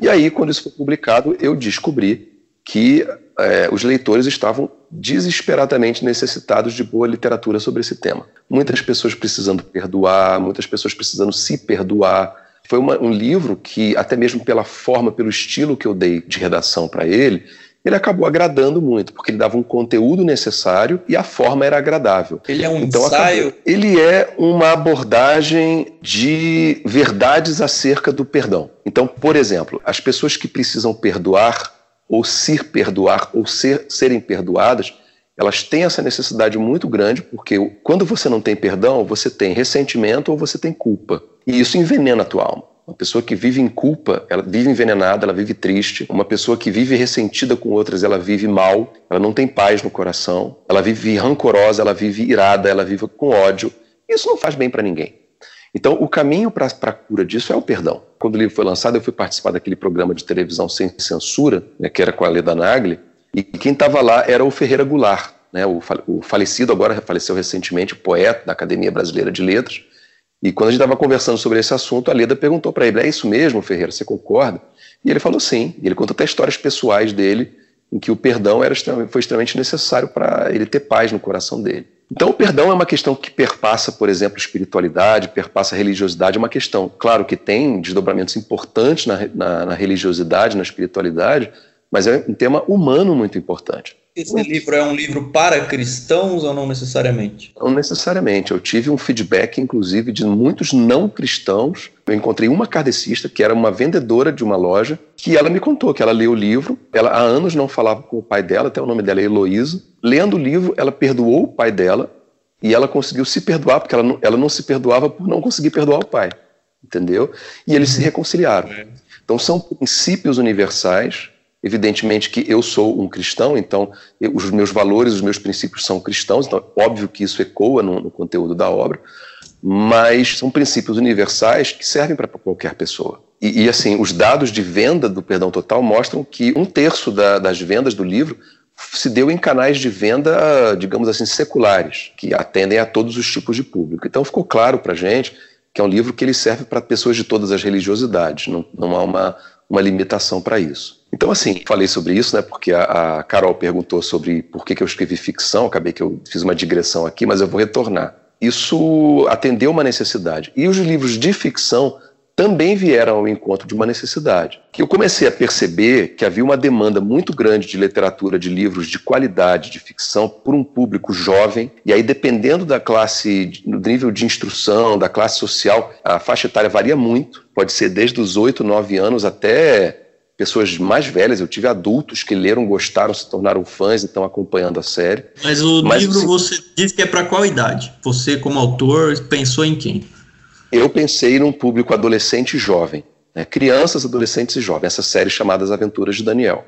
E aí, quando isso foi publicado, eu descobri que é, os leitores estavam desesperadamente necessitados de boa literatura sobre esse tema. Muitas pessoas precisando perdoar, muitas pessoas precisando se perdoar. Foi uma, um livro que, até mesmo pela forma, pelo estilo que eu dei de redação para ele, ele acabou agradando muito, porque ele dava um conteúdo necessário e a forma era agradável. Ele é um então, ensaio? Acabou, ele é uma abordagem de verdades acerca do perdão. Então, por exemplo, as pessoas que precisam perdoar, ou se perdoar, ou ser, serem perdoadas, elas têm essa necessidade muito grande, porque quando você não tem perdão, você tem ressentimento ou você tem culpa. E isso envenena a tua alma. Uma pessoa que vive em culpa, ela vive envenenada, ela vive triste. Uma pessoa que vive ressentida com outras, ela vive mal, ela não tem paz no coração, ela vive rancorosa, ela vive irada, ela vive com ódio. Isso não faz bem para ninguém. Então, o caminho para a cura disso é o perdão. Quando o livro foi lançado, eu fui participar daquele programa de televisão sem censura, né, que era com a Leda Nagli, e quem estava lá era o Ferreira Goulart, né, o, falecido, agora faleceu recentemente, poeta da Academia Brasileira de Letras. E quando a gente estava conversando sobre esse assunto, a Leda perguntou para ele: é isso mesmo, Ferreira, você concorda? E ele falou sim. E ele contou até histórias pessoais dele, em que o perdão era, foi extremamente necessário para ele ter paz no coração dele. Então, o perdão é uma questão que perpassa, por exemplo, espiritualidade, perpassa religiosidade, é uma questão, claro, que tem desdobramentos importantes na, na, na religiosidade, na espiritualidade, mas é um tema humano muito importante. Esse livro é um livro para cristãos ou não necessariamente? Não necessariamente. Eu tive um feedback, inclusive, de muitos não cristãos. Eu encontrei uma kardecista, que era uma vendedora de uma loja, que ela me contou que ela leu o livro. Ela há anos não falava com o pai dela, até o nome dela é Heloísa. Lendo o livro, ela perdoou o pai dela e ela conseguiu se perdoar, porque ela não, ela não se perdoava por não conseguir perdoar o pai. Entendeu? E eles se uhum. reconciliaram. É. Então são princípios universais Evidentemente que eu sou um cristão, então eu, os meus valores, os meus princípios são cristãos, então óbvio que isso ecoa no, no conteúdo da obra, mas são princípios universais que servem para qualquer pessoa. E, e, assim, os dados de venda do Perdão Total mostram que um terço da, das vendas do livro se deu em canais de venda, digamos assim, seculares, que atendem a todos os tipos de público. Então ficou claro para a gente que é um livro que ele serve para pessoas de todas as religiosidades, não, não há uma, uma limitação para isso. Então, assim, falei sobre isso, né, porque a, a Carol perguntou sobre por que, que eu escrevi ficção, acabei que eu fiz uma digressão aqui, mas eu vou retornar. Isso atendeu uma necessidade. E os livros de ficção também vieram ao encontro de uma necessidade. Que eu comecei a perceber que havia uma demanda muito grande de literatura, de livros de qualidade, de ficção, por um público jovem. E aí, dependendo da classe, do nível de instrução, da classe social, a faixa etária varia muito. Pode ser desde os 8, 9 anos até pessoas mais velhas, eu tive adultos que leram, gostaram, se tornaram fãs e estão acompanhando a série. Mas o Mas, livro assim, você diz que é para qual idade? Você, como autor, pensou em quem? Eu pensei num público adolescente e jovem, né? crianças, adolescentes e jovens, essa série chamada As Aventuras de Daniel.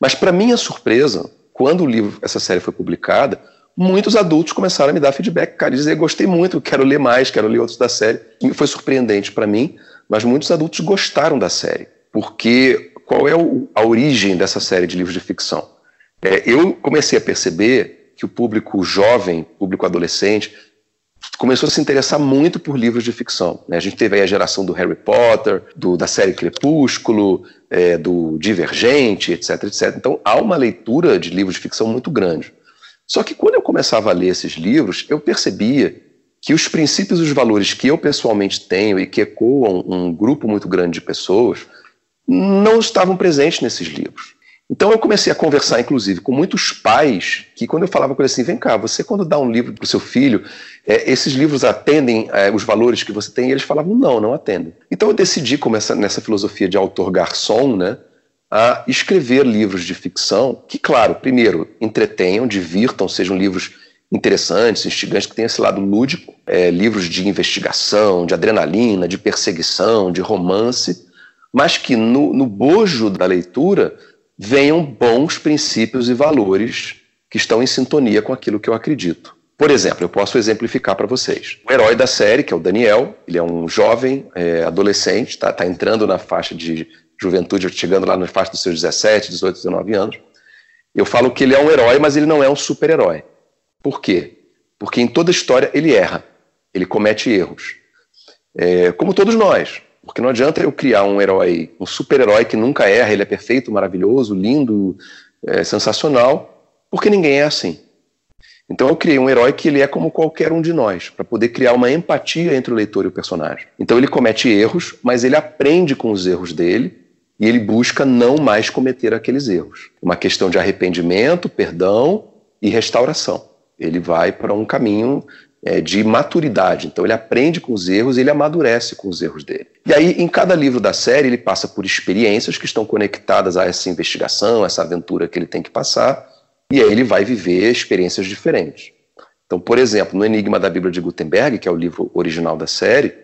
Mas, para minha surpresa, quando o livro, essa série foi publicada, muitos adultos começaram a me dar feedback, cara, dizer, gostei muito, quero ler mais, quero ler outros da série. E foi surpreendente para mim, mas muitos adultos gostaram da série, porque qual é o, a origem dessa série de livros de ficção? É, eu comecei a perceber que o público jovem, público adolescente, começou a se interessar muito por livros de ficção. Né? A gente teve aí a geração do Harry Potter, do, da série Crepúsculo, é, do Divergente, etc, etc. Então há uma leitura de livros de ficção muito grande. Só que quando eu começava a ler esses livros, eu percebia que os princípios e os valores que eu pessoalmente tenho e que ecoam um grupo muito grande de pessoas não estavam presentes nesses livros. Então eu comecei a conversar, inclusive, com muitos pais que, quando eu falava com eles assim, vem cá, você quando dá um livro para o seu filho, é, esses livros atendem é, os valores que você tem? E eles falavam, não, não atendem. Então eu decidi, como essa, nessa filosofia de autor garçom, né, a escrever livros de ficção que, claro, primeiro, entretenham, divirtam, sejam livros interessantes, instigantes, que tenham esse lado lúdico, é, livros de investigação, de adrenalina, de perseguição, de romance, mas que no, no bojo da leitura venham bons princípios e valores que estão em sintonia com aquilo que eu acredito. Por exemplo, eu posso exemplificar para vocês. O herói da série, que é o Daniel, ele é um jovem é, adolescente, está tá entrando na faixa de juventude, chegando lá na faixa dos seus 17, 18, 19 anos. Eu falo que ele é um herói, mas ele não é um super-herói. Por quê? Porque em toda história ele erra, ele comete erros. É, como todos nós. Porque não adianta eu criar um herói, um super-herói que nunca erra, ele é perfeito, maravilhoso, lindo, é, sensacional, porque ninguém é assim. Então eu criei um herói que ele é como qualquer um de nós, para poder criar uma empatia entre o leitor e o personagem. Então ele comete erros, mas ele aprende com os erros dele e ele busca não mais cometer aqueles erros. Uma questão de arrependimento, perdão e restauração. Ele vai para um caminho é, de maturidade. Então ele aprende com os erros e ele amadurece com os erros dele. E aí, em cada livro da série, ele passa por experiências que estão conectadas a essa investigação, essa aventura que ele tem que passar, e aí ele vai viver experiências diferentes. Então, por exemplo, no Enigma da Bíblia de Gutenberg, que é o livro original da série,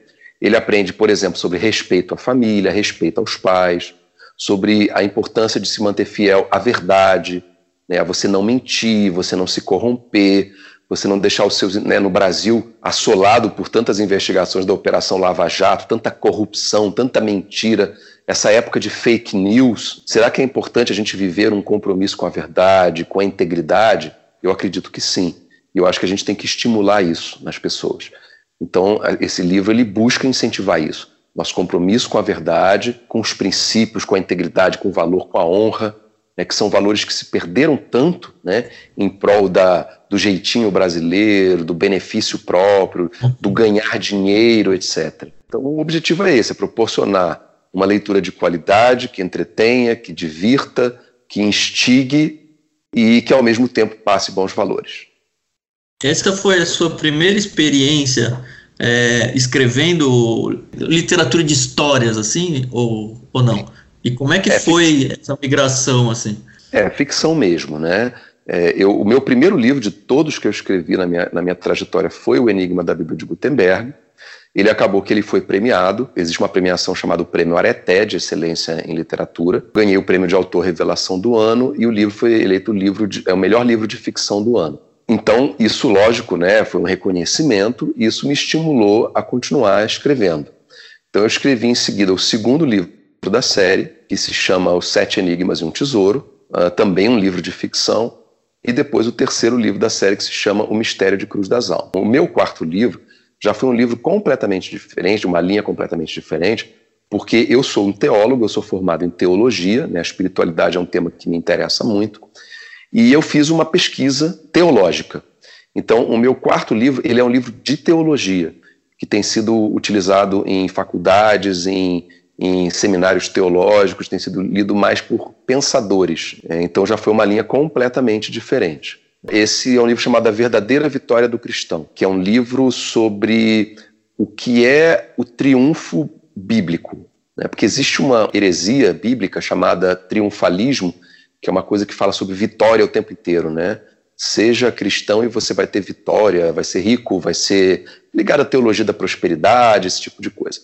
ele aprende, por exemplo, sobre respeito à família, respeito aos pais, sobre a importância de se manter fiel à verdade, né, a você não mentir, você não se corromper, você não deixar os seus, né, no Brasil, assolado por tantas investigações da Operação Lava Jato, tanta corrupção, tanta mentira, essa época de fake news, será que é importante a gente viver um compromisso com a verdade, com a integridade? Eu acredito que sim. E eu acho que a gente tem que estimular isso nas pessoas. Então, esse livro ele busca incentivar isso. Nosso compromisso com a verdade, com os princípios, com a integridade, com o valor, com a honra, né, que são valores que se perderam tanto né, em prol da, do jeitinho brasileiro, do benefício próprio, do ganhar dinheiro, etc. Então, o objetivo é esse: é proporcionar uma leitura de qualidade, que entretenha, que divirta, que instigue e que, ao mesmo tempo, passe bons valores. Essa foi a sua primeira experiência é, escrevendo literatura de histórias, assim, ou, ou não? E como é que é foi ficção. essa migração, assim? É, ficção mesmo, né? É, eu, o meu primeiro livro de todos que eu escrevi na minha, na minha trajetória foi O Enigma da Bíblia de Gutenberg. Ele acabou que ele foi premiado. Existe uma premiação chamada Prêmio Areté de Excelência em Literatura. Ganhei o prêmio de autor revelação do ano e o livro foi eleito o livro de, é o melhor livro de ficção do ano. Então, isso, lógico, né, foi um reconhecimento e isso me estimulou a continuar escrevendo. Então, eu escrevi em seguida o segundo livro da série, que se chama Os Sete Enigmas e um Tesouro, uh, também um livro de ficção, e depois o terceiro livro da série, que se chama O Mistério de Cruz das Almas. O meu quarto livro já foi um livro completamente diferente, uma linha completamente diferente, porque eu sou um teólogo, eu sou formado em teologia, né, a espiritualidade é um tema que me interessa muito, e eu fiz uma pesquisa teológica. Então, o meu quarto livro ele é um livro de teologia, que tem sido utilizado em faculdades, em em seminários teológicos, tem sido lido mais por pensadores. É, então já foi uma linha completamente diferente. Esse é um livro chamado A Verdadeira Vitória do Cristão, que é um livro sobre o que é o triunfo bíblico. Né? Porque existe uma heresia bíblica chamada triunfalismo, que é uma coisa que fala sobre vitória o tempo inteiro, né? Seja cristão e você vai ter vitória, vai ser rico, vai ser ligado à teologia da prosperidade, esse tipo de coisa.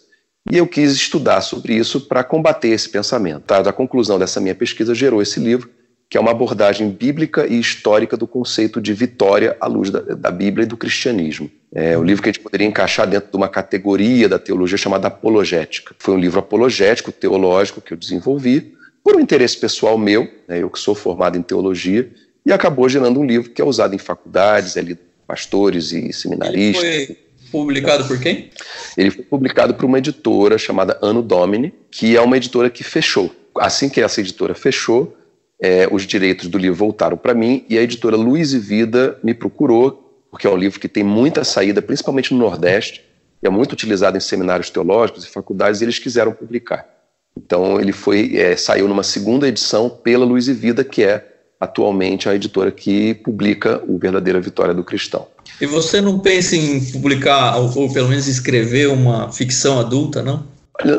E eu quis estudar sobre isso para combater esse pensamento. Tá? A conclusão dessa minha pesquisa gerou esse livro, que é uma abordagem bíblica e histórica do conceito de vitória à luz da, da Bíblia e do cristianismo. É um livro que a gente poderia encaixar dentro de uma categoria da teologia chamada apologética. Foi um livro apologético, teológico, que eu desenvolvi por um interesse pessoal meu, né, eu que sou formado em teologia, e acabou gerando um livro que é usado em faculdades, é lido pastores e seminaristas. Ele foi Publicado por quem? Ele foi publicado por uma editora chamada Ano Domini, que é uma editora que fechou. Assim que essa editora fechou, é, os direitos do livro voltaram para mim e a editora Luiz e Vida me procurou, porque é um livro que tem muita saída, principalmente no Nordeste, é muito utilizado em seminários teológicos e faculdades, e eles quiseram publicar. Então ele foi é, saiu numa segunda edição pela Luiz e Vida, que é atualmente a editora que publica o Verdadeira Vitória do Cristão. E você não pensa em publicar, ou, ou pelo menos escrever uma ficção adulta, não?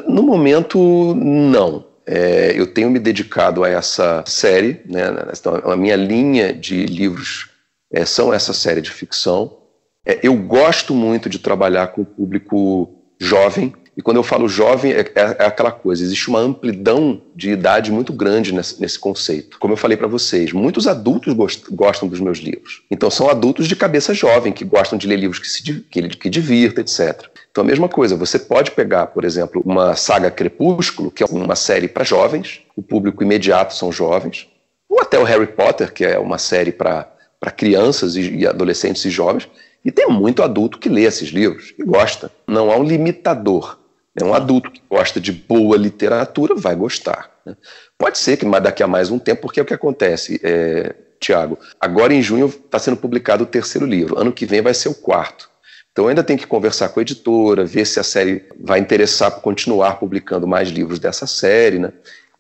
No momento, não. É, eu tenho me dedicado a essa série, né? Então, a minha linha de livros é, são essa série de ficção. É, eu gosto muito de trabalhar com o público jovem, e quando eu falo jovem, é, é, é aquela coisa, existe uma amplidão de idade muito grande nesse, nesse conceito. Como eu falei para vocês, muitos adultos gost, gostam dos meus livros. Então são adultos de cabeça jovem, que gostam de ler livros que, se, que, que divirtam, etc. Então a mesma coisa, você pode pegar, por exemplo, uma saga Crepúsculo, que é uma série para jovens, o público imediato são jovens, ou até o Harry Potter, que é uma série para crianças e, e adolescentes e jovens, e tem muito adulto que lê esses livros e gosta. Não há um limitador. É um adulto que gosta de boa literatura, vai gostar. Né? Pode ser que daqui a mais um tempo, porque é o que acontece, é, Tiago. Agora em junho está sendo publicado o terceiro livro, ano que vem vai ser o quarto. Então ainda tem que conversar com a editora, ver se a série vai interessar por continuar publicando mais livros dessa série, né?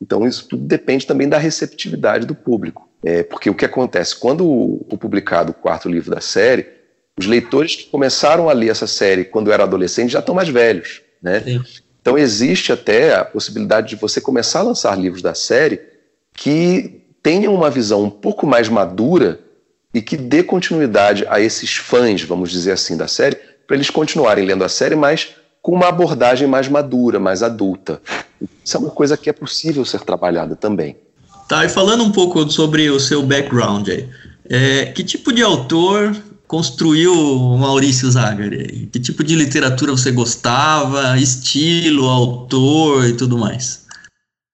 Então isso tudo depende também da receptividade do público. É, porque o que acontece, quando o publicado o quarto livro da série, os leitores que começaram a ler essa série quando eram adolescentes já estão mais velhos. Né? Então existe até a possibilidade de você começar a lançar livros da série que tenham uma visão um pouco mais madura e que dê continuidade a esses fãs, vamos dizer assim, da série, para eles continuarem lendo a série, mas com uma abordagem mais madura, mais adulta. Isso é uma coisa que é possível ser trabalhada também. Tá, e falando um pouco sobre o seu background aí, é, que tipo de autor construiu o Maurício Zagari? Que tipo de literatura você gostava, estilo, autor e tudo mais?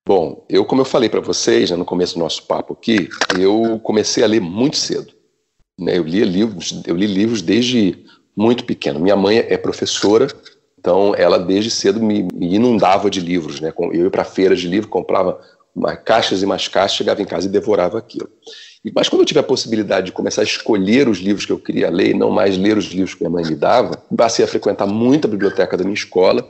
Bom, eu, como eu falei para vocês né, no começo do nosso papo aqui, eu comecei a ler muito cedo. Né? Eu, li livros, eu li livros desde muito pequeno. Minha mãe é professora, então ela desde cedo me, me inundava de livros. Né? Eu ia para feiras de livro, comprava caixas e mais caixas, chegava em casa e devorava aquilo. Mas quando eu tive a possibilidade de começar a escolher os livros que eu queria ler e não mais ler os livros que minha mãe me dava, passei a frequentar muito a biblioteca da minha escola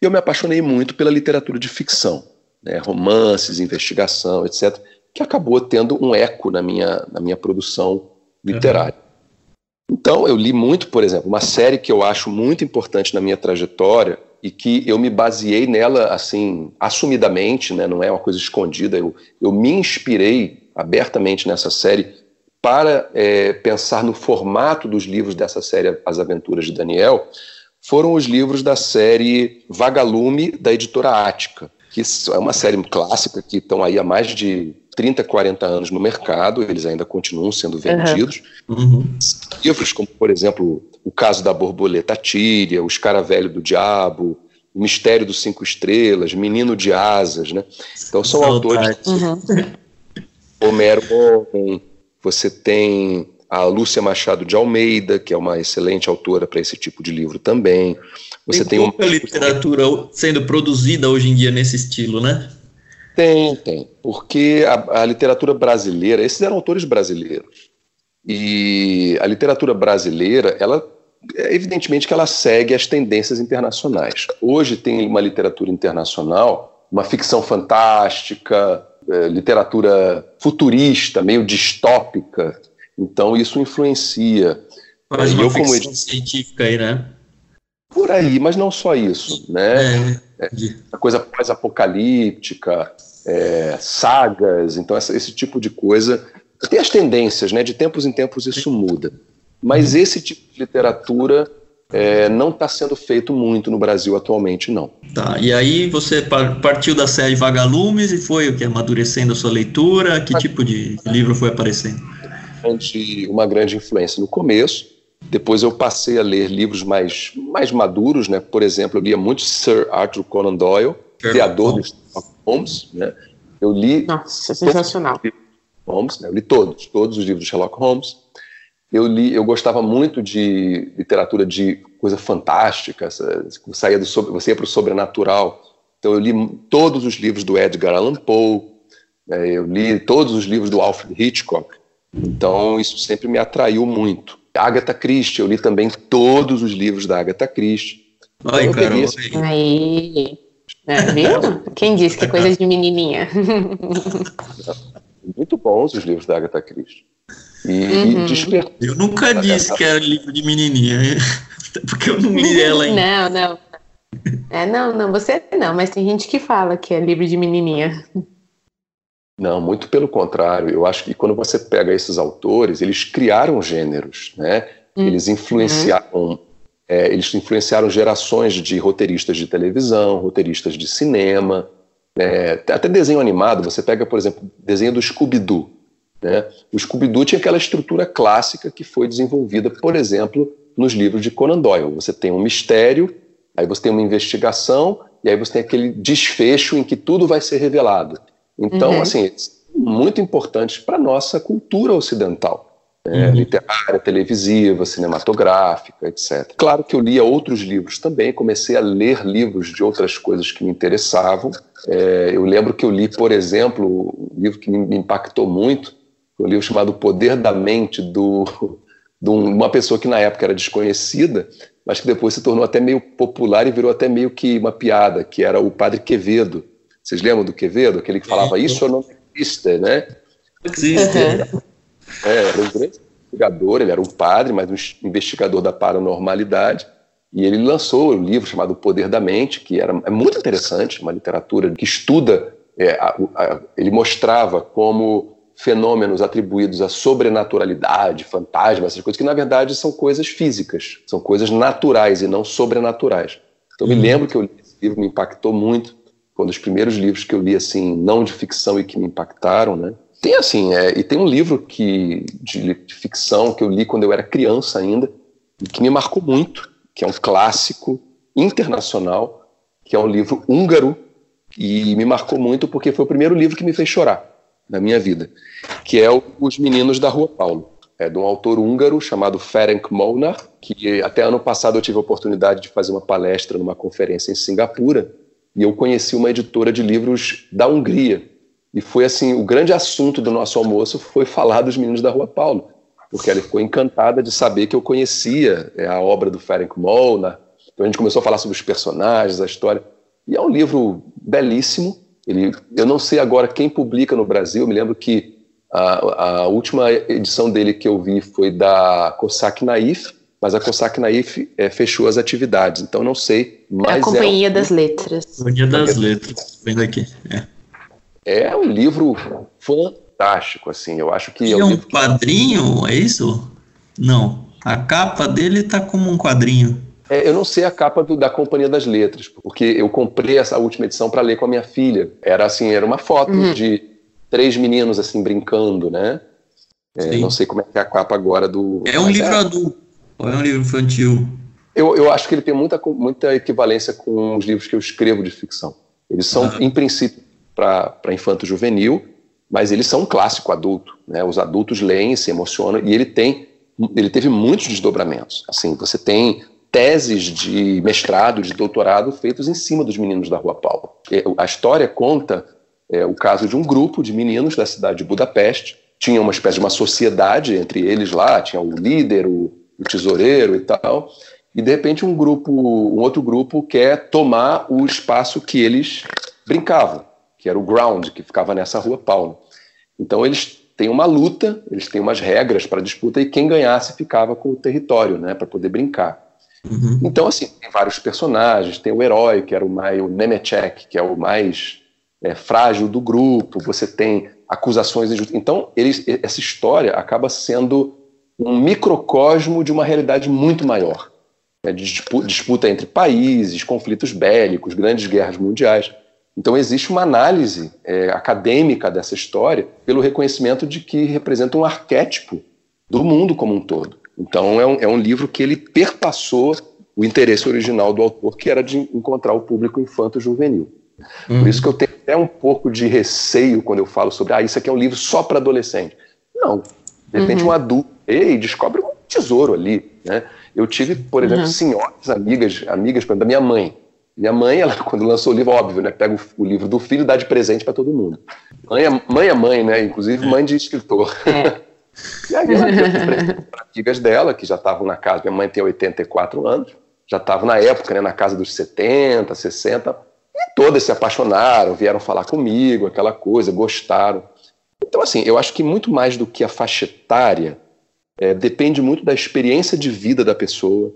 e eu me apaixonei muito pela literatura de ficção, né, romances, investigação, etc., que acabou tendo um eco na minha, na minha produção literária. Uhum. Então, eu li muito, por exemplo, uma série que eu acho muito importante na minha trajetória e que eu me baseei nela, assim, assumidamente, né, não é uma coisa escondida, eu, eu me inspirei abertamente nessa série para é, pensar no formato dos livros dessa série As Aventuras de Daniel, foram os livros da série Vagalume, da editora Ática, que é uma série clássica que estão aí há mais de 30, 40 anos no mercado, eles ainda continuam sendo vendidos. Uhum. Livros como, por exemplo, O Caso da Borboleta Tíria, O Escaravelho do Diabo, O Mistério dos Cinco Estrelas, Menino de Asas, né? Então são autores... Uhum. Homero Homem, você tem a Lúcia Machado de Almeida, que é uma excelente autora para esse tipo de livro também. Você tem, tem pouca um... literatura sendo produzida hoje em dia nesse estilo, né? Tem, tem. Porque a, a literatura brasileira, esses eram autores brasileiros. E a literatura brasileira, ela é evidentemente que ela segue as tendências internacionais. Hoje tem uma literatura internacional, uma ficção fantástica, é, literatura futurista, meio distópica. Então isso influencia. Uma eu, como científica aí, né? Por aí, mas não só isso, né? É, é, a coisa mais apocalíptica, é, sagas, então essa, esse tipo de coisa. Tem as tendências, né? De tempos em tempos isso muda. Mas uhum. esse tipo de literatura é, não está sendo feito muito no Brasil atualmente, não. Tá, e aí você partiu da série Vagalumes e foi o que? Amadurecendo a sua leitura? Que tipo de livro foi aparecendo? Uma grande influência no começo, depois eu passei a ler livros mais, mais maduros, né? Por exemplo, eu lia muito Sir Arthur Conan Doyle, Sherlock criador Holmes. do Sherlock Holmes, né? Eu li... Nossa, sensacional. Holmes, né? Eu li todos, todos os livros de Sherlock Holmes eu li, eu gostava muito de literatura de coisa fantástica, saía do você ia para o sobrenatural. Então eu li todos os livros do Edgar Allan Poe, né, eu li todos os livros do Alfred Hitchcock. Então isso sempre me atraiu muito. Agatha Christie, eu li também todos os livros da Agatha Christie. Ai, então, cara, esse... Aí, é, viu? Quem disse que é coisa de menininha? Muito bons os livros da Agatha Christie. E, uhum. despertou. Eu nunca disse que era livro de menininha, porque eu não li ela ainda. Não, não. É, não, não, você não, mas tem gente que fala que é livro de menininha. Não, muito pelo contrário. Eu acho que quando você pega esses autores, eles criaram gêneros, né? Uhum. Eles influenciaram, é, eles influenciaram gerações de roteiristas de televisão, roteiristas de cinema, é, até desenho animado. Você pega, por exemplo, desenho do Scooby-Doo. Né? O Scooby-Doo tinha aquela estrutura clássica que foi desenvolvida, por exemplo, nos livros de Conan Doyle. Você tem um mistério, aí você tem uma investigação, e aí você tem aquele desfecho em que tudo vai ser revelado. Então, uhum. assim, muito importantes para a nossa cultura ocidental. Né? Uhum. Literária, televisiva, cinematográfica, etc. Claro que eu lia outros livros também, comecei a ler livros de outras coisas que me interessavam. É, eu lembro que eu li, por exemplo, um livro que me impactou muito, um livro chamado O Poder da Mente, do, de uma pessoa que na época era desconhecida, mas que depois se tornou até meio popular e virou até meio que uma piada, que era o Padre Quevedo. Vocês lembram do Quevedo? Aquele que falava, isso não existe, né? Existe. É, era um grande investigador, ele era um padre, mas um investigador da paranormalidade. E ele lançou um livro chamado O Poder da Mente, que era, é muito interessante, uma literatura que estuda, é, a, a, ele mostrava como fenômenos atribuídos à sobrenaturalidade, fantasmas, essas coisas, que na verdade são coisas físicas, são coisas naturais e não sobrenaturais. Então, uhum. me lembro que eu li esse livro, me impactou muito. Foi um dos primeiros livros que eu li, assim, não de ficção e que me impactaram, né? Tem assim, é, e tem um livro que, de, de, ficção que eu li quando eu era criança ainda, e que me marcou muito, que é um clássico internacional, que é um livro húngaro, e me marcou muito porque foi o primeiro livro que me fez chorar na minha vida, que é Os Meninos da Rua Paulo. É de um autor húngaro chamado Ferenc Molnar, que até ano passado eu tive a oportunidade de fazer uma palestra numa conferência em Singapura, e eu conheci uma editora de livros da Hungria. E foi assim, o grande assunto do nosso almoço foi falar dos Meninos da Rua Paulo, porque ela ficou encantada de saber que eu conhecia é, a obra do Ferenc Molnar. Então a gente começou a falar sobre os personagens, a história. E é um livro belíssimo. Ele, eu não sei agora quem publica no Brasil. Me lembro que a, a última edição dele que eu vi foi da Cossack Naif, mas a Cossack Naif é, fechou as atividades, então não sei. Mas é a Companhia é um... das Letras. Companhia das Letras, vendo aqui. É. é um livro fantástico, assim. Eu acho que. E é um, um quadrinho, é isso? Não. A capa dele tá como um quadrinho. É, eu não sei a capa do, da Companhia das Letras, porque eu comprei essa última edição para ler com a minha filha. Era assim, era uma foto uhum. de três meninos assim brincando, né? É, não sei como é que é a capa agora do. É um livro é... adulto, ou é um livro infantil? Eu, eu acho que ele tem muita, muita equivalência com os livros que eu escrevo de ficção. Eles são, ah. em princípio, para infanto juvenil, mas eles são um clássico adulto. Né? Os adultos leem, se emocionam, e ele tem, ele teve muitos desdobramentos. Assim, você tem teses de mestrado, de doutorado feitos em cima dos meninos da Rua Paulo. A história conta é, o caso de um grupo de meninos da cidade de Budapeste. Tinha uma espécie de uma sociedade entre eles lá, tinha o líder, o, o tesoureiro e tal. E de repente um grupo, um outro grupo quer tomar o espaço que eles brincavam, que era o ground, que ficava nessa Rua Paulo. Então eles têm uma luta, eles têm umas regras para disputa e quem ganhasse ficava com o território, né, para poder brincar. Uhum. Então, assim, tem vários personagens, tem o herói, que era o, mais, o Nemechek, que é o mais é, frágil do grupo, você tem acusações injustas. Então, eles, essa história acaba sendo um microcosmo de uma realidade muito maior. Né, de disputa entre países, conflitos bélicos, grandes guerras mundiais. Então, existe uma análise é, acadêmica dessa história pelo reconhecimento de que representa um arquétipo do mundo como um todo. Então é um, é um livro que ele perpassou o interesse original do autor, que era de encontrar o público infanto-juvenil. Uhum. Por isso que eu tenho até um pouco de receio quando eu falo sobre, ah, isso aqui é um livro só para adolescente. Não. De repente uhum. um adulto e descobre um tesouro ali. Né? Eu tive, por exemplo, uhum. senhoras amigas, amigas da minha mãe. Minha mãe, ela, quando lançou o livro, óbvio, né? Pega o, o livro do filho e dá de presente para todo mundo. Mãe é, mãe é mãe, né? Inclusive mãe de escritor. É. E aí ela deu para amigas dela, que já estavam na casa, minha mãe tem 84 anos, já estavam na época, né, na casa dos 70, 60, e todas se apaixonaram, vieram falar comigo, aquela coisa, gostaram. Então, assim, eu acho que muito mais do que a faixa etária, é, depende muito da experiência de vida da pessoa,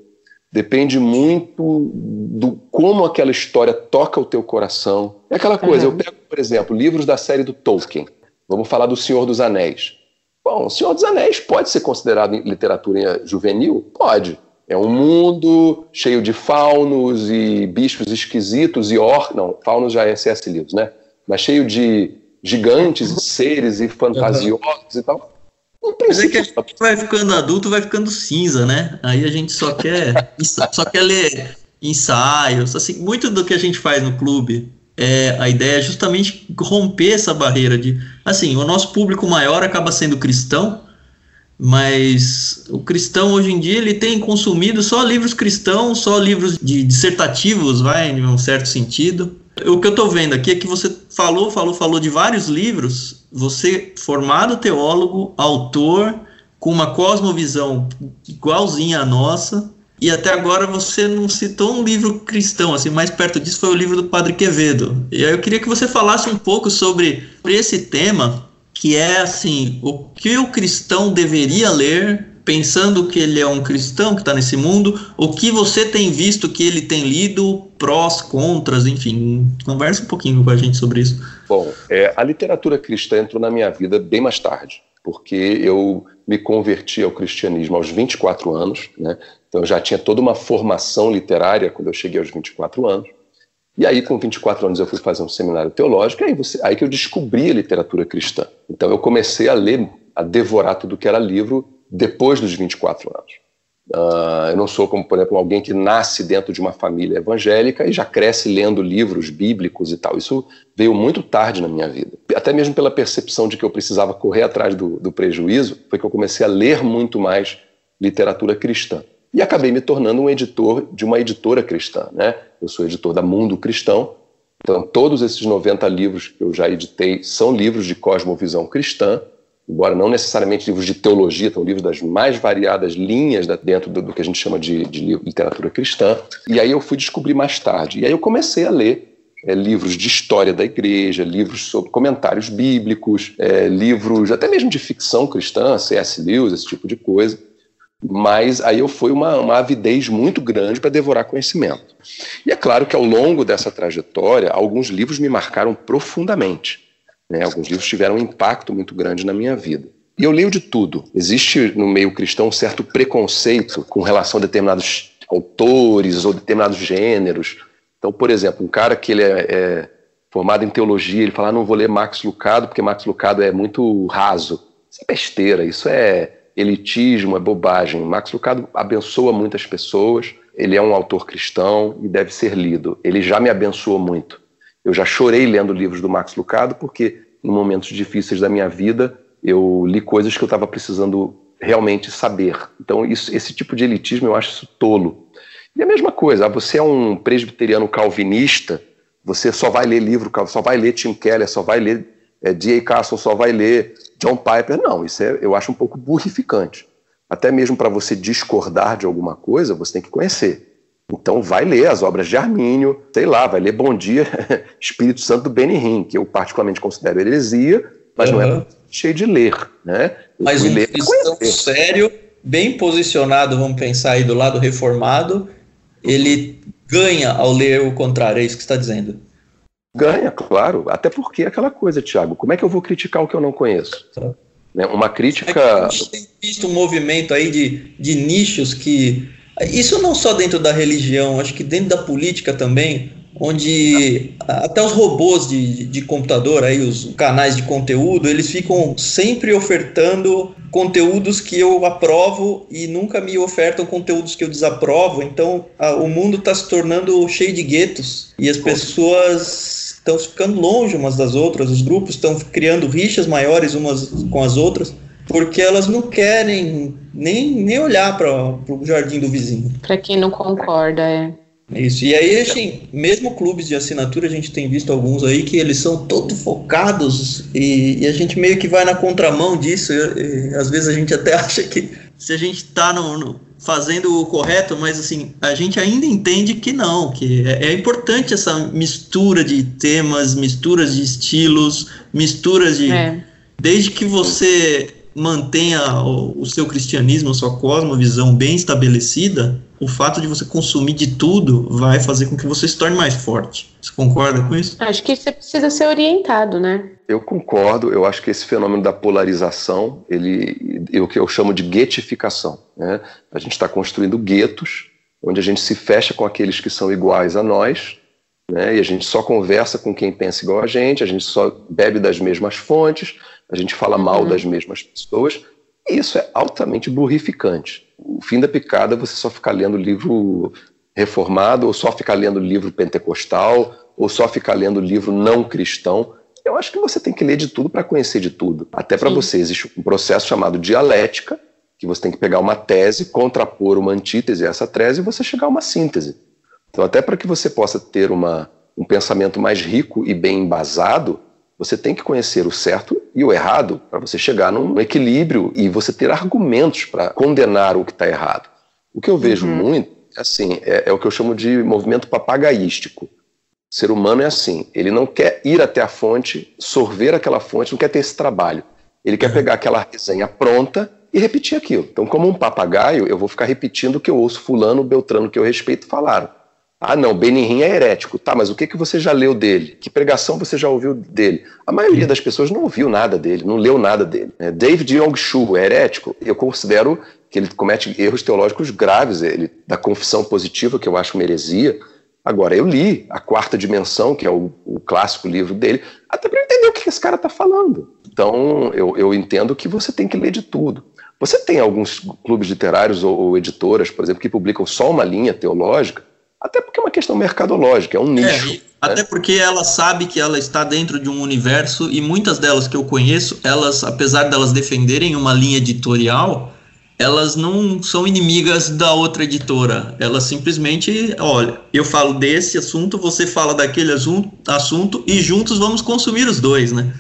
depende muito do como aquela história toca o teu coração. É aquela coisa, uhum. eu pego, por exemplo, livros da série do Tolkien, vamos falar do Senhor dos Anéis. Bom, O Senhor dos Anéis pode ser considerado literatura juvenil? Pode. É um mundo cheio de faunos e bichos esquisitos e or... Não, faunos já é C.S. Lewis, né? Mas cheio de gigantes e seres e fantasiosos uhum. e tal. Mas é que a gente vai ficando adulto, vai ficando cinza, né? Aí a gente só quer, só quer ler ensaios. Assim, muito do que a gente faz no clube é, a ideia é justamente romper essa barreira de, assim, o nosso público maior acaba sendo cristão, mas o cristão hoje em dia ele tem consumido só livros cristãos, só livros de dissertativos, vai, em um certo sentido. O que eu estou vendo aqui é que você falou, falou, falou de vários livros, você formado teólogo, autor, com uma cosmovisão igualzinha à nossa, e até agora você não citou um livro cristão, assim, mais perto disso foi o livro do Padre Quevedo. E aí eu queria que você falasse um pouco sobre, sobre esse tema, que é assim, o que o cristão deveria ler, pensando que ele é um cristão que está nesse mundo, o que você tem visto que ele tem lido, prós, contras, enfim, conversa um pouquinho com a gente sobre isso. Bom, é, a literatura cristã entrou na minha vida bem mais tarde, porque eu me converti ao cristianismo aos 24 anos, né? Então eu já tinha toda uma formação literária quando eu cheguei aos 24 anos. E aí, com 24 anos, eu fui fazer um seminário teológico, aí, você, aí que eu descobri a literatura cristã. Então eu comecei a ler, a devorar tudo que era livro depois dos 24 anos. Uh, eu não sou como, por exemplo, alguém que nasce dentro de uma família evangélica e já cresce lendo livros bíblicos e tal. Isso veio muito tarde na minha vida. Até mesmo pela percepção de que eu precisava correr atrás do, do prejuízo, foi que eu comecei a ler muito mais literatura cristã. E acabei me tornando um editor de uma editora cristã. Né? Eu sou editor da Mundo Cristão, então todos esses 90 livros que eu já editei são livros de cosmovisão cristã embora não necessariamente livros de teologia, são livros das mais variadas linhas dentro do, do que a gente chama de, de, literatura cristã. E aí eu fui descobrir mais tarde. E aí eu comecei a ler é, livros de história da igreja, livros sobre comentários bíblicos, é, livros até mesmo de ficção cristã, C.S. Lewis, esse tipo de coisa. Mas aí eu fui uma, uma avidez muito grande para devorar conhecimento. E é claro que ao longo dessa trajetória, alguns livros me marcaram profundamente. Né? Alguns livros tiveram um impacto muito grande na minha vida. E eu leio de tudo. Existe no meio cristão um certo preconceito com relação a determinados autores ou determinados gêneros. Então, por exemplo, um cara que ele é, é formado em teologia, ele fala, ah, não vou ler Max Lucado porque Max Lucado é muito raso. Isso é besteira, isso é elitismo, é bobagem. Max Lucado abençoa muitas pessoas, ele é um autor cristão e deve ser lido. Ele já me abençoou muito. Eu já chorei lendo livros do Max Lucado, porque em momentos difíceis da minha vida eu li coisas que eu estava precisando realmente saber. Então, isso, esse tipo de elitismo eu acho isso tolo. E a mesma coisa, você é um presbiteriano calvinista, você só vai ler livro, só vai ler Tim Keller, só vai ler é, D.A. Carson, só vai ler John Piper. Não, isso é, eu acho um pouco burrificante. Até mesmo para você discordar de alguma coisa, você tem que conhecer. Então vai ler as obras de Armínio, sei lá, vai ler Bom Dia, Espírito Santo do Benihim, que eu particularmente considero heresia, mas uhum. não é cheio de ler, né? Eu mas um cristão sério, bem posicionado, vamos pensar aí do lado reformado, ele ganha ao ler o contrário, é isso que está dizendo. Ganha, claro. Até porque é aquela coisa, Tiago, como é que eu vou criticar o que eu não conheço? Né? Uma crítica. A gente tem visto um movimento aí de, de nichos que isso não só dentro da religião, acho que dentro da política também, onde até os robôs de, de computador, aí, os canais de conteúdo, eles ficam sempre ofertando conteúdos que eu aprovo e nunca me ofertam conteúdos que eu desaprovo. Então, a, o mundo está se tornando cheio de guetos e as pessoas estão ficando longe umas das outras, os grupos estão criando rixas maiores umas com as outras porque elas não querem nem, nem olhar para o jardim do vizinho. Para quem não concorda, é. Isso. E aí, assim, mesmo clubes de assinatura, a gente tem visto alguns aí que eles são todos focados e, e a gente meio que vai na contramão disso. E, e, às vezes a gente até acha que se a gente está no, no, fazendo o correto, mas assim, a gente ainda entende que não, que é, é importante essa mistura de temas, misturas de estilos, misturas de. É. Desde que você mantenha o, o seu cristianismo, a sua cosmovisão bem estabelecida, o fato de você consumir de tudo vai fazer com que você se torne mais forte. Você concorda com isso? Acho que você precisa ser orientado, né? Eu concordo. Eu acho que esse fenômeno da polarização, ele é o que eu chamo de guetificação. Né? A gente está construindo guetos, onde a gente se fecha com aqueles que são iguais a nós, né? e a gente só conversa com quem pensa igual a gente, a gente só bebe das mesmas fontes, a gente fala mal uhum. das mesmas pessoas, e isso é altamente burrificante. O fim da picada é você só ficar lendo livro reformado, ou só ficar lendo livro pentecostal, ou só ficar lendo livro não cristão. Eu acho que você tem que ler de tudo para conhecer de tudo. Até para você existe um processo chamado dialética, que você tem que pegar uma tese, contrapor uma antítese a essa tese e você chegar a uma síntese. Então, até para que você possa ter uma, um pensamento mais rico e bem embasado, você tem que conhecer o certo e o errado para você chegar num equilíbrio e você ter argumentos para condenar o que está errado. O que eu vejo uhum. muito, assim, é, é o que eu chamo de movimento papagaístico. O ser humano é assim, ele não quer ir até a fonte, sorver aquela fonte, não quer ter esse trabalho. Ele quer uhum. pegar aquela resenha pronta e repetir aquilo. Então, como um papagaio, eu vou ficar repetindo o que eu ouço fulano, beltrano, que eu respeito, falaram. Ah, não, Benihim é herético. Tá, mas o que, que você já leu dele? Que pregação você já ouviu dele? A maioria das pessoas não ouviu nada dele, não leu nada dele. É, David Young-Shu é herético. Eu considero que ele comete erros teológicos graves, ele da confissão positiva, que eu acho uma heresia. Agora, eu li A Quarta Dimensão, que é o, o clássico livro dele, até para entender o que esse cara está falando. Então, eu, eu entendo que você tem que ler de tudo. Você tem alguns clubes literários ou, ou, editoras, por exemplo, que publicam só uma linha teológica, até porque é uma questão mercadológica, é um é, nicho. É, até porque ela sabe que ela está dentro de um universo e muitas delas que eu conheço, elas, apesar delas defenderem uma linha editorial, elas não são inimigas da outra editora. Elas simplesmente, olha, eu falo desse assunto, você fala daquele assunto e juntos vamos consumir os dois, né?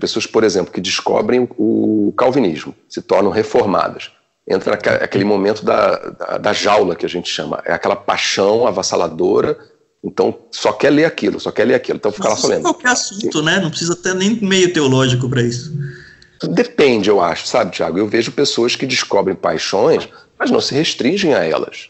Pessoas, por exemplo, que descobrem o calvinismo, se tornam reformadas. Entra aquele momento da, da, da jaula que a gente chama, é aquela paixão avassaladora então, só quer ler aquilo, só quer ler aquilo. Então, fica lá só lendo. qualquer assunto, né? Não precisa ter nem meio teológico para isso. Depende, eu acho, sabe, Tiago? Eu vejo pessoas que descobrem paixões, mas não se restringem a elas.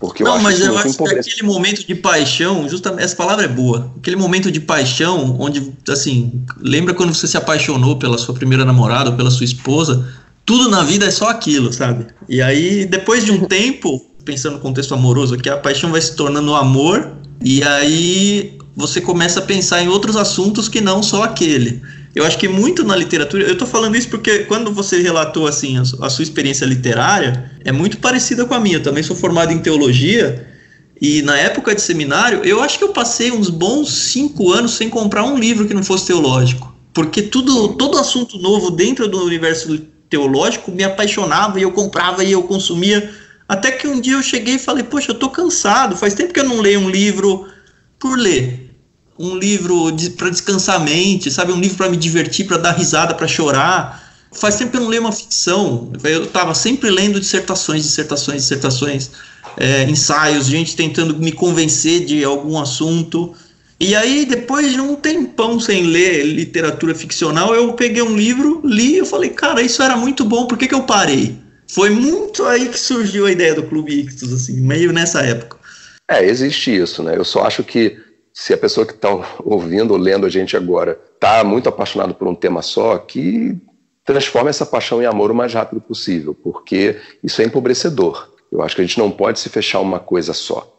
Porque não, mas eu acho que aquele momento de paixão, justamente essa palavra é boa. Aquele momento de paixão, onde, assim, lembra quando você se apaixonou pela sua primeira namorada ou pela sua esposa? Tudo na vida é só aquilo, sabe? E aí, depois de um tempo, pensando no contexto amoroso, que a paixão vai se tornando amor e aí você começa a pensar em outros assuntos que não só aquele. Eu acho que muito na literatura, eu estou falando isso porque quando você relatou assim a, sua experiência literária, é muito parecida com a minha. Eu também sou formado em teologia e na época de seminário, eu acho que eu passei uns bons cinco anos sem comprar um livro que não fosse teológico, porque tudo, todo assunto novo dentro do universo teológico me apaixonava e eu comprava e eu consumia até que um dia eu cheguei e falei, poxa, eu tô cansado, faz tempo que eu não leio um livro por ler. Um livro de, para descansar a mente, sabe? Um livro para me divertir, para dar risada, para chorar. Faz tempo que eu não leio uma ficção. Eu estava sempre lendo dissertações, dissertações, dissertações, é, ensaios, gente tentando me convencer de algum assunto. E aí, depois de um tempão sem ler literatura ficcional, eu peguei um livro, li e falei, cara, isso era muito bom, por que, que eu parei? Foi muito aí que surgiu a ideia do Clube Ictus, assim, meio nessa época. É, existe isso, né? Eu só acho que se a pessoa que está ouvindo ou lendo a gente agora está muito apaixonado por um tema só, que transforme essa paixão em amor o mais rápido possível, porque isso é empobrecedor. Eu acho que a gente não pode se fechar uma coisa só.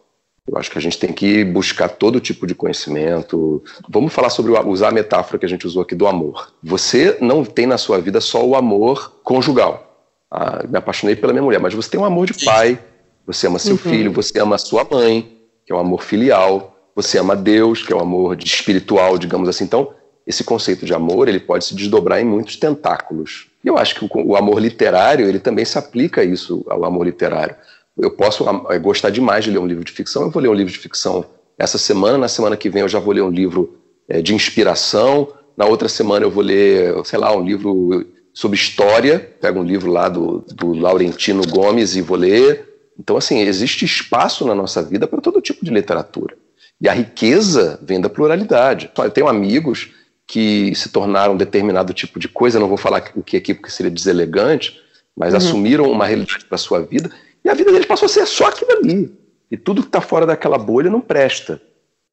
Eu acho que a gente tem que buscar todo tipo de conhecimento. Vamos falar sobre usar a metáfora que a gente usou aqui do amor. Você não tem na sua vida só o amor conjugal. Ah, me apaixonei pela minha mulher, mas você tem um amor de pai, você ama seu uhum. filho, você ama sua mãe, que é um amor filial, você ama Deus, que é um amor espiritual, digamos assim. Então, esse conceito de amor, ele pode se desdobrar em muitos tentáculos. E eu acho que o, o amor literário, ele também se aplica a isso, ao amor literário. Eu posso eh, gostar demais de ler um livro de ficção, eu vou ler um livro de ficção essa semana, na semana que vem eu já vou ler um livro é, de inspiração, na outra semana eu vou ler, sei lá, um livro sobre história, pego um livro lá do, do Laurentino Gomes e vou ler. Então, assim, existe espaço na nossa vida para todo tipo de literatura. E a riqueza vem da pluralidade. Eu tenho amigos que se tornaram determinado tipo de coisa, não vou falar o que aqui porque seria deselegante, mas uhum. assumiram uma realidade para a sua vida, e a vida deles passou a ser só aquilo ali. E tudo que está fora daquela bolha não presta.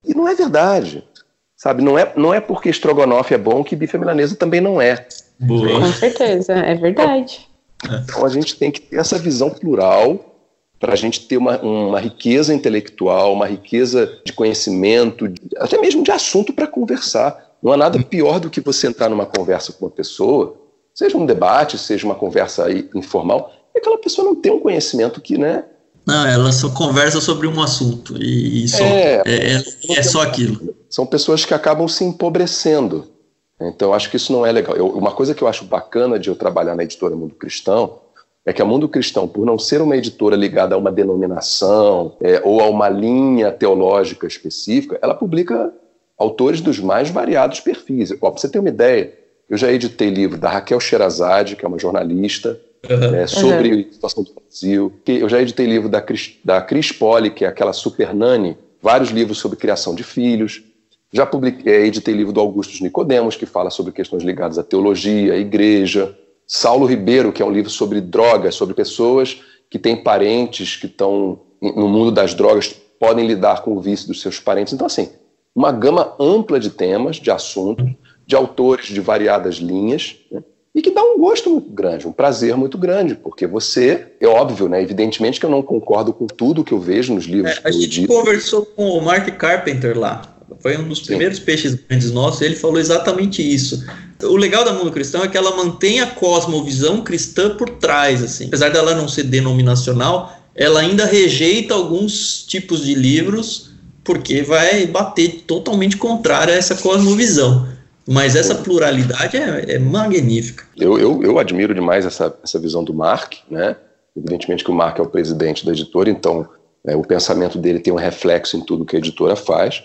E não é verdade. Sabe, não é, não é porque estrogonofe é bom que bife milanesa também não é. Boa. Com certeza, é verdade. Então a gente tem que ter essa visão plural para a gente ter uma, uma riqueza intelectual, uma riqueza de conhecimento, até mesmo de assunto para conversar. Não há nada pior do que você entrar numa conversa com uma pessoa, seja um debate, seja uma conversa informal, aquela pessoa não tem um conhecimento que, né? Não, ela só conversa sobre um assunto e, só, é, é, é, é só aquilo. São pessoas que acabam se empobrecendo então, eu acho que isso não é legal. Eu, uma coisa que eu acho bacana de eu trabalhar na editora Mundo Cristão é que a Mundo Cristão, por não ser uma editora ligada a uma denominação é, ou a uma linha teológica específica, ela publica autores dos mais variados perfis. Para você ter uma ideia, eu já editei livro da Raquel Sherazade, que é uma jornalista, uhum. é, sobre uhum. a situação do Brasil. Eu já editei livro da Cris, da Cris Poli, que é aquela super nani, vários livros sobre criação de filhos. Já publiquei, é, editei livro do Augusto Nicodemos, que fala sobre questões ligadas à teologia, à igreja. Saulo Ribeiro, que é um livro sobre drogas, sobre pessoas que têm parentes que estão no mundo das drogas, podem lidar com o vício dos seus parentes. Então, assim, uma gama ampla de temas, de assuntos, de autores de variadas linhas, né? E que dá um gosto muito grande, um prazer muito grande, porque você, é óbvio, né? Evidentemente que eu não concordo com tudo que eu vejo nos livros. É, a gente conversou com o Mark Carpenter lá, foi um dos primeiros Sim. peixes grandes nossos, ele falou exatamente isso. O legal da Mundo Cristão é que ela mantém a cosmovisão cristã por trás, assim. Apesar dela não ser denominacional, ela ainda rejeita alguns tipos de livros porque vai bater totalmente contrário a essa cosmovisão. Mas essa pluralidade é, é magnífica. Eu, eu, eu, admiro demais essa, essa visão do Mark, né? Evidentemente que o Mark é o presidente da editora, então é, o pensamento dele tem um reflexo em tudo que a editora faz.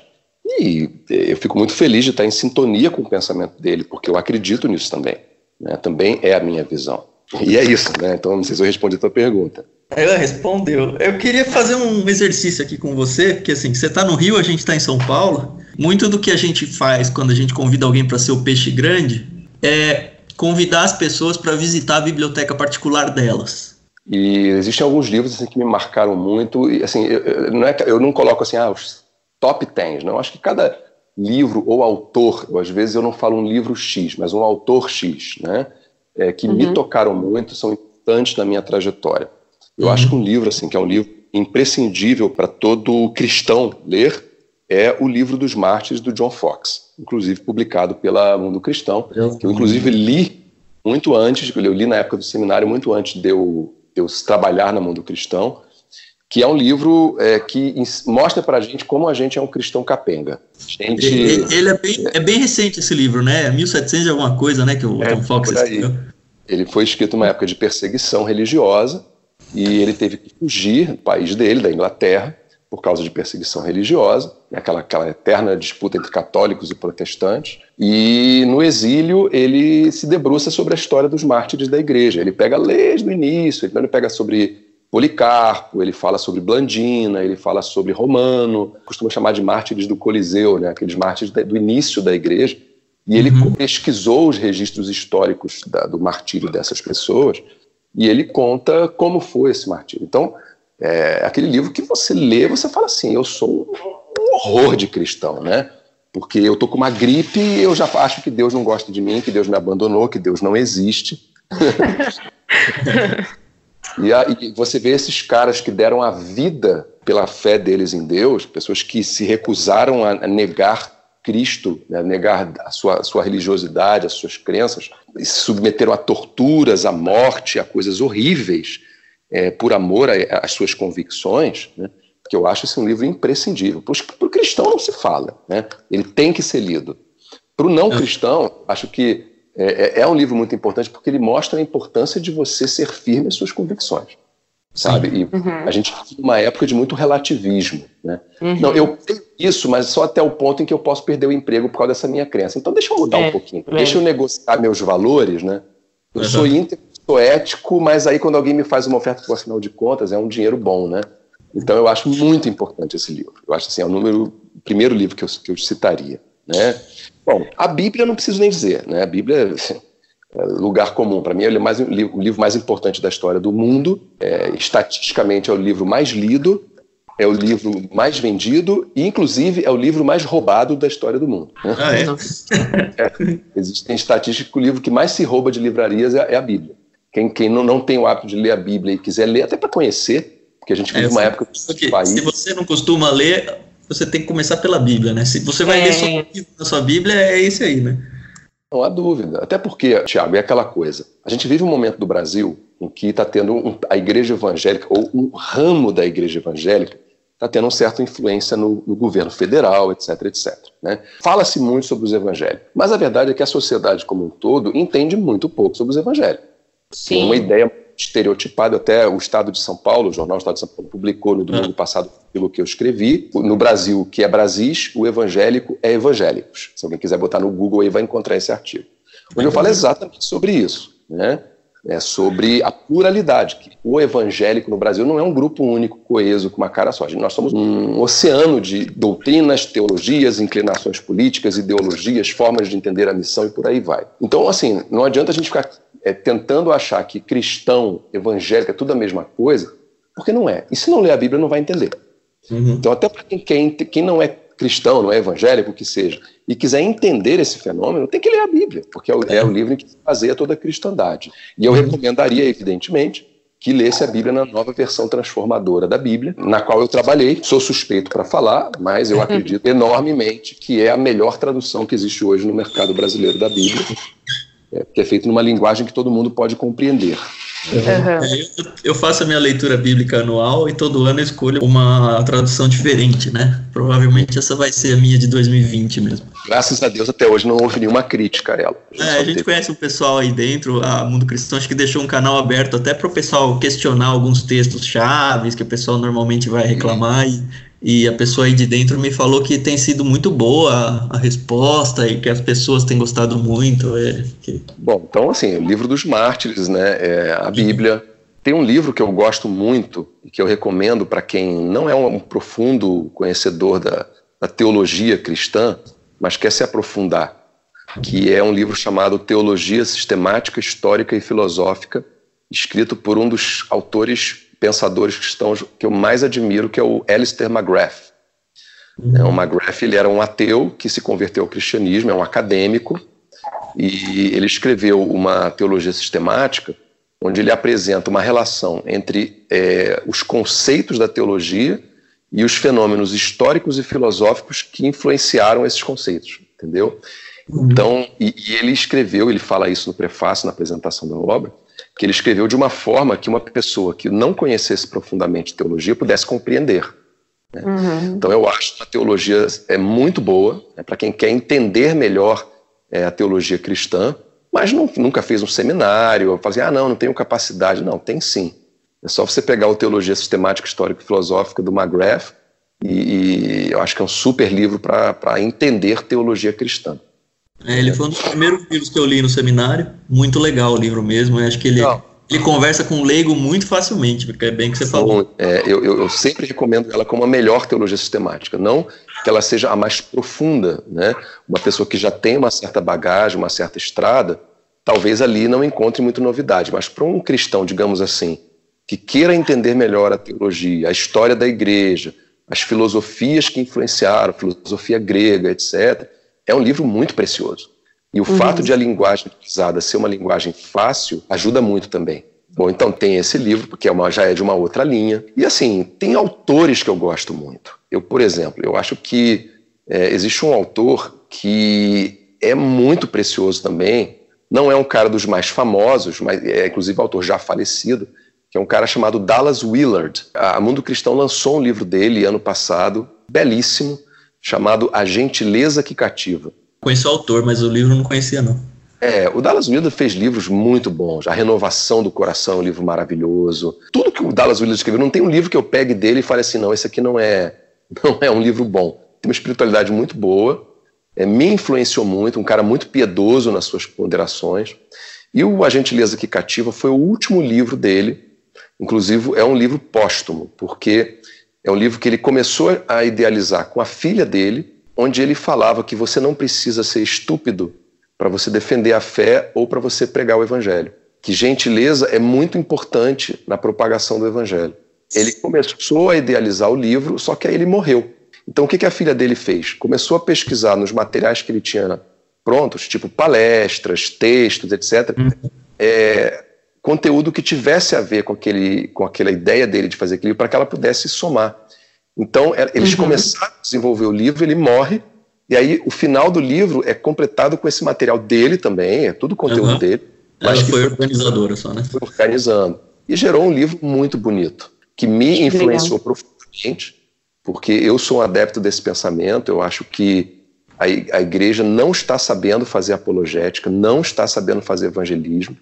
E é, eu fico muito feliz de estar em sintonia com o pensamento dele, porque eu acredito nisso também. Né? Também é a minha visão. E é isso, né? Então não sei se eu respondi a tua pergunta. Ela respondeu. Eu queria fazer um exercício aqui com você, porque assim, você está no Rio, a gente está em São Paulo. Muito do que a gente faz quando a gente convida alguém para ser o peixe grande é convidar as pessoas para visitar a biblioteca particular delas. E existem alguns livros assim, que me marcaram muito. E assim, eu, eu não, é, eu não coloco assim, ah, os top 10, não. Acho que cada livro ou autor, ou às vezes eu não falo um livro X, mas um autor X, né? É, que uhum. me tocaram muito, são importantes na minha trajetória. Eu uhum. acho que um livro, assim, que é um livro imprescindível para todo cristão ler, é o livro dos mártires do John Fox, inclusive publicado pela Mundo Cristão, que eu inclusive li muito antes, eu li na época do seminário, muito antes de eu, de eu trabalhar na Mundo Cristão, que é um livro é, que mostra para a gente como a gente é um cristão capenga. Gente... Ele, ele é, bem, é, bem, recente esse livro, né? 1700 e alguma coisa, né? Que o é, John Fox escreveu. Ele foi escrito numa época de perseguição religiosa, e ele teve que fugir do país dele, da Inglaterra, por causa de perseguição religiosa, aquela, aquela eterna disputa entre católicos e protestantes. E no exílio ele se debruça sobre a história dos mártires da igreja. Ele pega desde o início, então ele pega sobre Policarpo, ele fala sobre Blandina, ele fala sobre Romano, costuma chamar de mártires do Coliseu, né, aqueles mártires do início da igreja. E ele uhum. pesquisou os registros históricos da, do martírio dessas pessoas e ele conta como foi esse martírio. Então, é aquele livro que você lê, você fala assim: eu sou um horror de cristão, né? Porque eu tô com uma gripe e eu já acho que Deus não gosta de mim, que Deus me abandonou, que Deus não existe. e, a, e você vê esses caras que deram a vida pela fé deles em Deus, pessoas que se recusaram a negar Cristo, né, negar a sua, sua religiosidade, as suas crenças, e se submeteram a torturas, à morte, a coisas horríveis, é, por amor às suas convicções, né, que eu acho esse um livro imprescindível. Para o cristão não se fala, né, ele tem que ser lido. Para o não é. cristão, acho que é, é, é um livro muito importante porque ele mostra a importância de você ser firme às suas convicções sabe? E uhum. a gente vive uma época de muito relativismo, né? Uhum. Não, eu tenho isso, mas só até o ponto em que eu posso perder o emprego por causa dessa minha crença. Então deixa eu mudar é, um pouquinho, é. deixa eu negociar meus valores, né? Eu uhum. sou íntegro, sou ético, mas aí quando alguém me faz uma oferta, por afinal de contas, é um dinheiro bom, né? Então eu acho muito importante esse livro. Eu acho assim, é o número, o primeiro livro que eu, que eu citaria, né? Bom, a Bíblia eu não preciso nem dizer, né? A Bíblia é, lugar comum. Para mim, ele é mais, o livro mais importante da história do mundo. É, estatisticamente, é o livro mais lido, é o livro mais vendido e, inclusive, é o livro mais roubado da história do mundo. Né? Ah, é? é, existem estatísticas que o livro que mais se rouba de livrarias é, é a Bíblia. Quem, quem não, não tem o hábito de ler a Bíblia e quiser ler, até para conhecer, porque a gente vive é, uma época que, país... Se você não costuma ler, você tem que começar pela Bíblia, né? Se você vai ler só a sua Bíblia, é esse aí, né? Não há dúvida. Até porque, Tiago, é aquela coisa. A gente vive um momento do Brasil em que está tendo um, a igreja evangélica, ou um ramo da igreja evangélica, está tendo uma certa influência no, no, governo federal, etc, etc. Né? Fala-se muito sobre os evangélicos, mas a verdade é que a sociedade como um todo entende muito pouco sobre os evangélicos. Sim. Tem uma ideia estereotipado, até o Estado de São Paulo, o jornal Estado de São Paulo publicou no domingo ah. passado pelo que eu escrevi. No Brasil, que é Brasis, o evangélico é evangélicos. Se alguém quiser botar no Google aí vai encontrar esse artigo. Onde eu falo exatamente sobre isso, né? É sobre a pluralidade. Que o evangélico no Brasil não é um grupo único, coeso, com uma cara só. Nós somos um oceano de doutrinas, teologias, inclinações políticas, ideologias, formas de entender a missão e por aí vai. Então, assim, não adianta a gente ficar é, tentando achar que cristão, evangélico é tudo a mesma coisa, porque não é. E se não ler a Bíblia, não vai entender. Uhum. Então, até para quem, quem, quem não é cristão, não é evangélico, que seja, e quiser entender esse fenômeno, tem que ler a Bíblia, porque é o, é o livro que baseia toda a cristandade. E eu uhum. recomendaria, evidentemente, que lesse a Bíblia na nova versão transformadora da Bíblia, na qual eu trabalhei. Sou suspeito para falar, mas eu acredito enormemente que é a melhor tradução que existe hoje no mercado brasileiro da Bíblia. é, que é feito numa linguagem que todo mundo pode compreender. Uhum. Eu, eu, faço a minha leitura bíblica anual e todo ano eu escolho uma tradução diferente, né? Provavelmente essa vai ser a minha de 2020 mesmo. Graças a Deus até hoje não houve nenhuma crítica, Arelo. A, é, a gente teve... conhece o pessoal aí dentro, a Mundo Cristão, acho que deixou um canal aberto até para o pessoal questionar alguns textos chaves que o pessoal normalmente vai reclamar e e a pessoa aí de dentro me falou que tem sido muito boa a, resposta e que as pessoas têm gostado muito. É, que... Bom, então assim, o livro dos mártires, né, é a Bíblia. Tem um livro que eu gosto muito e que eu recomendo para quem não é um profundo conhecedor da, da teologia cristã, mas quer se aprofundar, que é um livro chamado Teologia Sistemática, Histórica e Filosófica, escrito por um dos autores pensadores cristãos que eu mais admiro, que é o Alistair McGrath. Uhum. O McGrath ele era um ateu que se converteu ao cristianismo, é um acadêmico, e ele escreveu uma teologia sistemática, onde ele apresenta uma relação entre é, os conceitos da teologia e os fenômenos históricos e filosóficos que influenciaram esses conceitos, entendeu? Uhum. Então, e, e ele escreveu, ele fala isso no prefácio, na apresentação da obra, que ele escreveu de uma forma que uma pessoa que não conhecesse profundamente teologia pudesse compreender. Né? Uhum. Então eu acho que a teologia é muito boa né, para quem quer entender melhor é, a teologia cristã, mas não, nunca fez um seminário, fazer, ah, não, não tenho capacidade. Não, tem sim. É só você pegar o Teologia Sistemática Histórica e Filosófica do McGrath, e, e eu acho que é um super livro para entender teologia cristã. É, ele foi um dos primeiros livros que eu li no seminário. Muito legal o livro mesmo. Eu acho que ele, ele conversa com o leigo muito facilmente, porque é bem que você falou. É, eu, eu, sempre recomendo ela como a melhor teologia sistemática. Não que ela seja a mais profunda. Né? Uma pessoa que já tem uma certa bagagem, uma certa estrada, talvez ali não encontre muita novidade. Mas para um cristão, digamos assim, que queira entender melhor a teologia, a história da igreja, as filosofias que influenciaram, filosofia grega, etc., é um livro muito precioso. E o uhum. fato de a linguagem utilizada ser uma linguagem fácil ajuda muito também. Bom, então tem esse livro, porque é uma, já é de uma outra linha. E assim, tem autores que eu gosto muito. Eu, por exemplo, eu acho que é, existe um autor que é muito precioso também. Não é um cara dos mais famosos, mas é inclusive autor já falecido, que é um cara chamado Dallas Willard. A Mundo Cristão lançou um livro dele ano passado, belíssimo, chamado A Gentileza que Cativa. Conheço o autor, mas o livro não conhecia, não. É, o Dallas Willard fez livros muito bons. A Renovação do Coração é um livro maravilhoso. Tudo que o Dallas Willard escreveu, não tem um livro que eu pegue dele e fale assim, não, esse aqui não é, não é um livro bom. Tem uma espiritualidade muito boa, é, me influenciou muito, um cara muito piedoso nas suas ponderações. E o A Gentileza que Cativa foi o último livro dele, inclusive é um livro póstumo, porque é um livro que ele começou a idealizar com a filha dele, onde ele falava que você não precisa ser estúpido para você defender a fé ou para você pregar o evangelho. Que gentileza é muito importante na propagação do evangelho. Ele começou a idealizar o livro, só que aí ele morreu. Então o que a filha dele fez? Começou a pesquisar nos materiais que ele tinha prontos, tipo palestras, textos, etc. Uhum. É, conteúdo que tivesse a ver com, aquele, com aquela ideia dele de fazer aquilo, para que ela pudesse somar. Então, é, eles uhum. começaram a desenvolver o livro, ele morre, e aí o final do livro é completado com esse material dele também, é tudo conteúdo uhum. dele. Mas ela foi organizadora só, né? Foi organizando. E gerou um livro muito bonito, que me influenciou Legal. profundamente, porque eu sou um adepto desse pensamento, eu acho que a, a igreja não está sabendo fazer apologética, não está sabendo fazer evangelismo,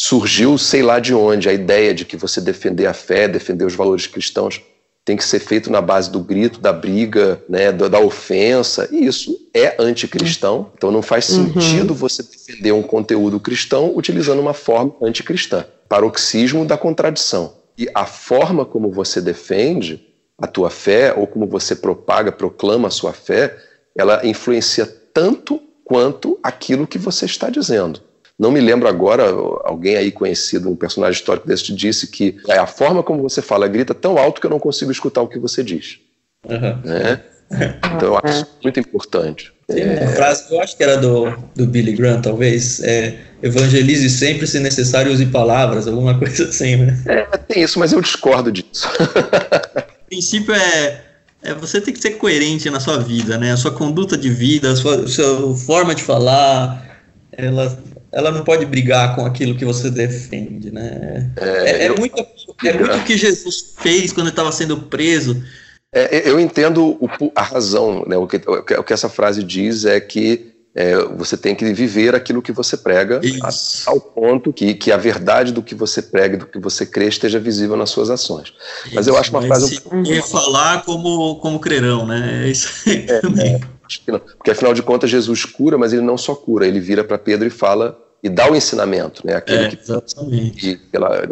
surgiu, sei lá de onde, a ideia de que você defender a fé, defender os valores cristãos, tem que ser feito na base do grito, da briga, né, da, da ofensa, e isso é anticristão. Então não faz uhum. sentido uhum. você defender um conteúdo cristão utilizando uma forma anticristã. Paroxismo da contradição. E a forma como você defende a tua fé, ou como você propaga, proclama a sua fé, ela influencia tanto quanto aquilo que você está dizendo. Não me lembro agora, alguém aí conhecido, um personagem histórico desse, disse que é a forma como você fala grita tão alto que eu não consigo escutar o que você diz. Uhum. Né? Então eu acho muito importante. Tem uma é... frase que eu acho que era do, do Billy Graham, talvez, é, evangelize sempre, se necessário, use palavras, alguma coisa assim, né? É, tem isso, mas eu discordo disso. o princípio é, é você tem que ser coerente na sua vida, né? A sua conduta de vida, a sua, a sua forma de falar, ela ela não pode brigar com aquilo que você defende, né? É, é, é eu, muito, é muito o que Jesus fez quando estava sendo preso. É, eu entendo o, a razão, né? O que, o que essa frase diz é que é, você tem que viver aquilo que você prega a, ao ponto que, que a verdade do que você prega e do que você crê esteja visível nas suas ações. Mas eu acho uma frase... Um... falar como, como crerão, né? É isso aí é. É. Porque afinal de contas Jesus cura, mas ele não só cura, ele vira para Pedro e fala e dá o ensinamento, né? Aquele é, que, que pela,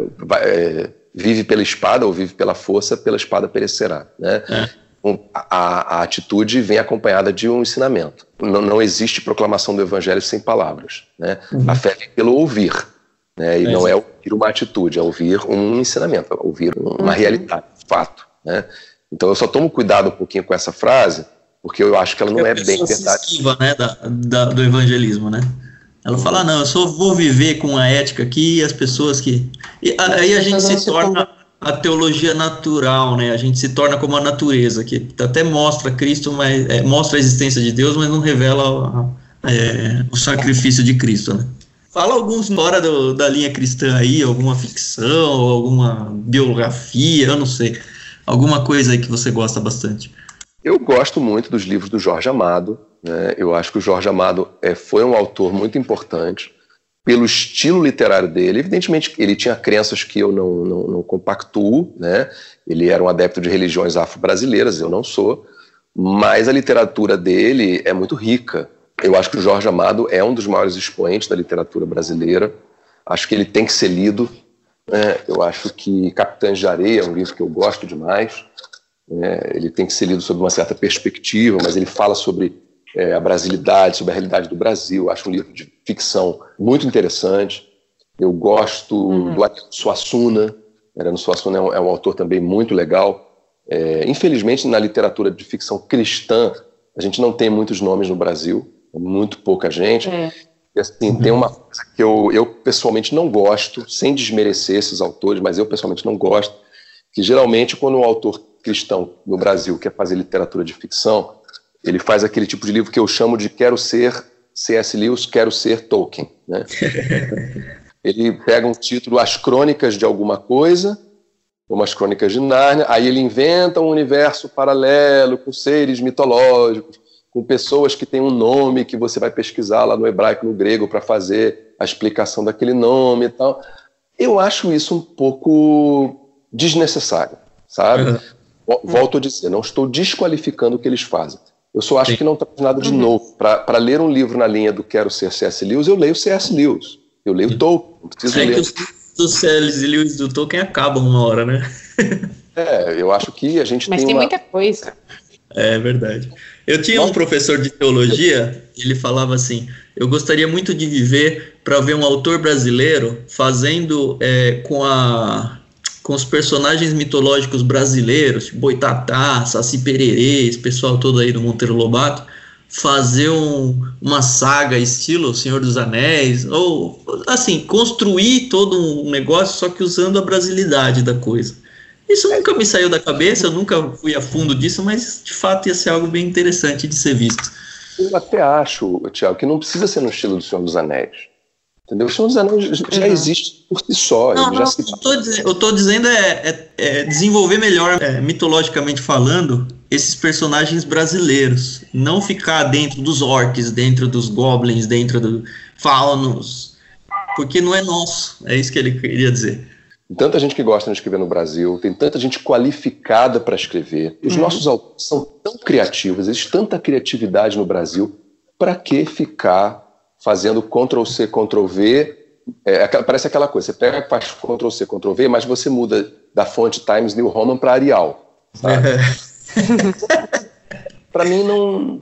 é, vive pela espada ou vive pela força, pela espada perecerá, né? É. A, a, atitude vem acompanhada de um ensinamento. Não, não existe proclamação do evangelho sem palavras, né? Uhum. A fé vem pelo ouvir, né? E é não é ouvir uma atitude, é ouvir um ensinamento, é ouvir uma uhum. realidade, fato, né? Então eu só tomo cuidado um pouquinho com essa frase porque eu acho que ela não é bem verdade. Esquiva, né, da, da, do evangelismo, né? Ela fala, não, eu só vou viver com a ética aqui e as pessoas que. E aí a gente se torna a teologia natural, né? A gente se torna como a natureza, que até mostra Cristo, mas é, mostra a existência de Deus, mas não revela é, o sacrifício de Cristo, né? Fala alguns fora do, da linha cristã aí, alguma ficção, alguma biografia, eu não sei. Alguma coisa aí que você gosta bastante. Eu gosto muito dos livros do Jorge Amado. Né? Eu acho que o Jorge Amado é, foi um autor muito importante pelo estilo literário dele. Evidentemente, ele tinha crenças que eu não, não, não compactuo. Né? Ele era um adepto de religiões afro-brasileiras, eu não sou. Mas a literatura dele é muito rica. Eu acho que o Jorge Amado é um dos maiores expoentes da literatura brasileira. Acho que ele tem que ser lido. Né? Eu acho que Capitães de Areia é um livro que eu gosto demais. É, ele tem que ser lido sob uma certa perspectiva, mas ele fala sobre é, a brasilidade, sobre a realidade do Brasil. Acho um livro de ficção muito interessante. Eu gosto uhum. do Suassuna. Ariano Suassuna é um, é um, autor também muito legal. É, infelizmente, na literatura de ficção cristã, a gente não tem muitos nomes no Brasil, muito pouca gente. É. E assim, uhum. tem uma coisa que eu, eu pessoalmente não gosto, sem desmerecer esses autores, mas eu pessoalmente não gosto, que geralmente quando um autor cristão no Brasil quer fazer literatura de ficção, ele faz aquele tipo de livro que eu chamo de quero ser C.S. Lewis, quero ser Tolkien. Né? ele pega um título, As Crônicas de alguma coisa, como as Crônicas de Nárnia, aí ele inventa um universo paralelo com seres mitológicos, com pessoas que têm um nome que você vai pesquisar lá no hebraico, no grego, para fazer a explicação daquele nome e tal. Eu acho isso um pouco desnecessário, sabe? Uhum. Volto a dizer, não estou desqualificando o que eles fazem. Eu só acho Sim. que não traz nada de uhum. novo. Para ler um livro na linha do Quero Ser C.S. Lewis, eu leio C.S. Lewis. Eu leio Sim. Tolkien. Não preciso é ler. que os do C.S. Lewis do Tolkien acabam uma hora, né? é, eu acho que a gente Mas tem. Mas tem uma... muita coisa. É verdade. Eu tinha um professor de teologia, ele falava assim: eu gostaria muito de viver para ver um autor brasileiro fazendo é, com a com os personagens mitológicos brasileiros, tipo Boitatá, Saci Pererê, esse pessoal todo aí do Monteiro Lobato, fazer um, uma saga estilo Senhor dos Anéis, ou assim, construir todo um negócio, só que usando a brasilidade da coisa. Isso nunca me saiu da cabeça, eu nunca fui a fundo disso, mas de fato ia ser algo bem interessante de ser visto. Eu até acho, Tiago, que não precisa ser no estilo do Senhor dos Anéis. Entendeu? O Senhor dos Anéis já existe por si só. Não, não, se... eu estou dizendo é, é, é, desenvolver melhor, é, mitologicamente falando, esses personagens brasileiros. Não ficar dentro dos orcs, dentro dos goblins, dentro do faunos. Porque não é nosso. É isso que ele queria dizer. Tanta gente que gosta de escrever no Brasil, tem tanta gente qualificada para escrever. Os uhum. nossos autores são tão criativos, existe tanta criatividade no Brasil. Para que ficar fazendo Ctrl C, Ctrl V. É, parece aquela coisa, você pega faz Ctrl C, Ctrl V, mas você muda da fonte Times New Roman para Arial. para mim não,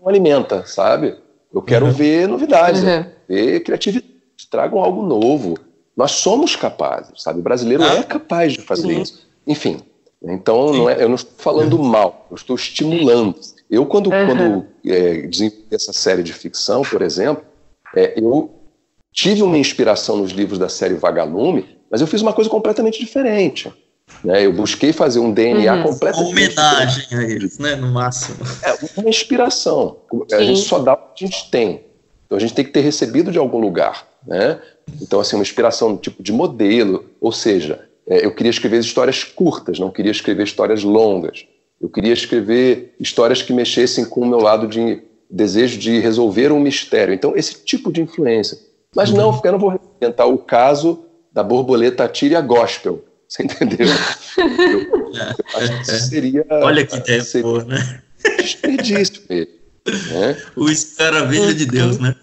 não, alimenta, sabe? Eu quero uhum. ver novidades, uhum. ver criatividade, tragam algo novo. Nós somos capazes, sabe? O brasileiro ah. é capaz de fazer uhum. isso. Enfim, então não é, eu não estou falando mal, eu estou estimulando. Eu, quando, quando é, desenvolvi essa série de ficção, por exemplo, é, eu tive uma inspiração nos livros da série Vagalume, mas eu fiz uma coisa completamente diferente. Né? Eu busquei fazer um DNA uhum. completamente uma homenagem a eles, né? no máximo. É uma inspiração. Sim. A gente só dá o que a gente tem. Então a gente tem que ter recebido de algum lugar, né? Então assim uma inspiração tipo de modelo, ou seja, é, eu queria escrever histórias curtas, não queria escrever histórias longas. Eu queria escrever histórias que mexessem com o meu lado de desejo de resolver um mistério. Então esse tipo de influência. Mas não, uhum. eu não vou representar o caso da borboleta tíria gospel. Você entendeu? Eu, eu acho que seria. Olha que ideia seria né? Desperdício mesmo. Né? O escaravelho de Deus, né?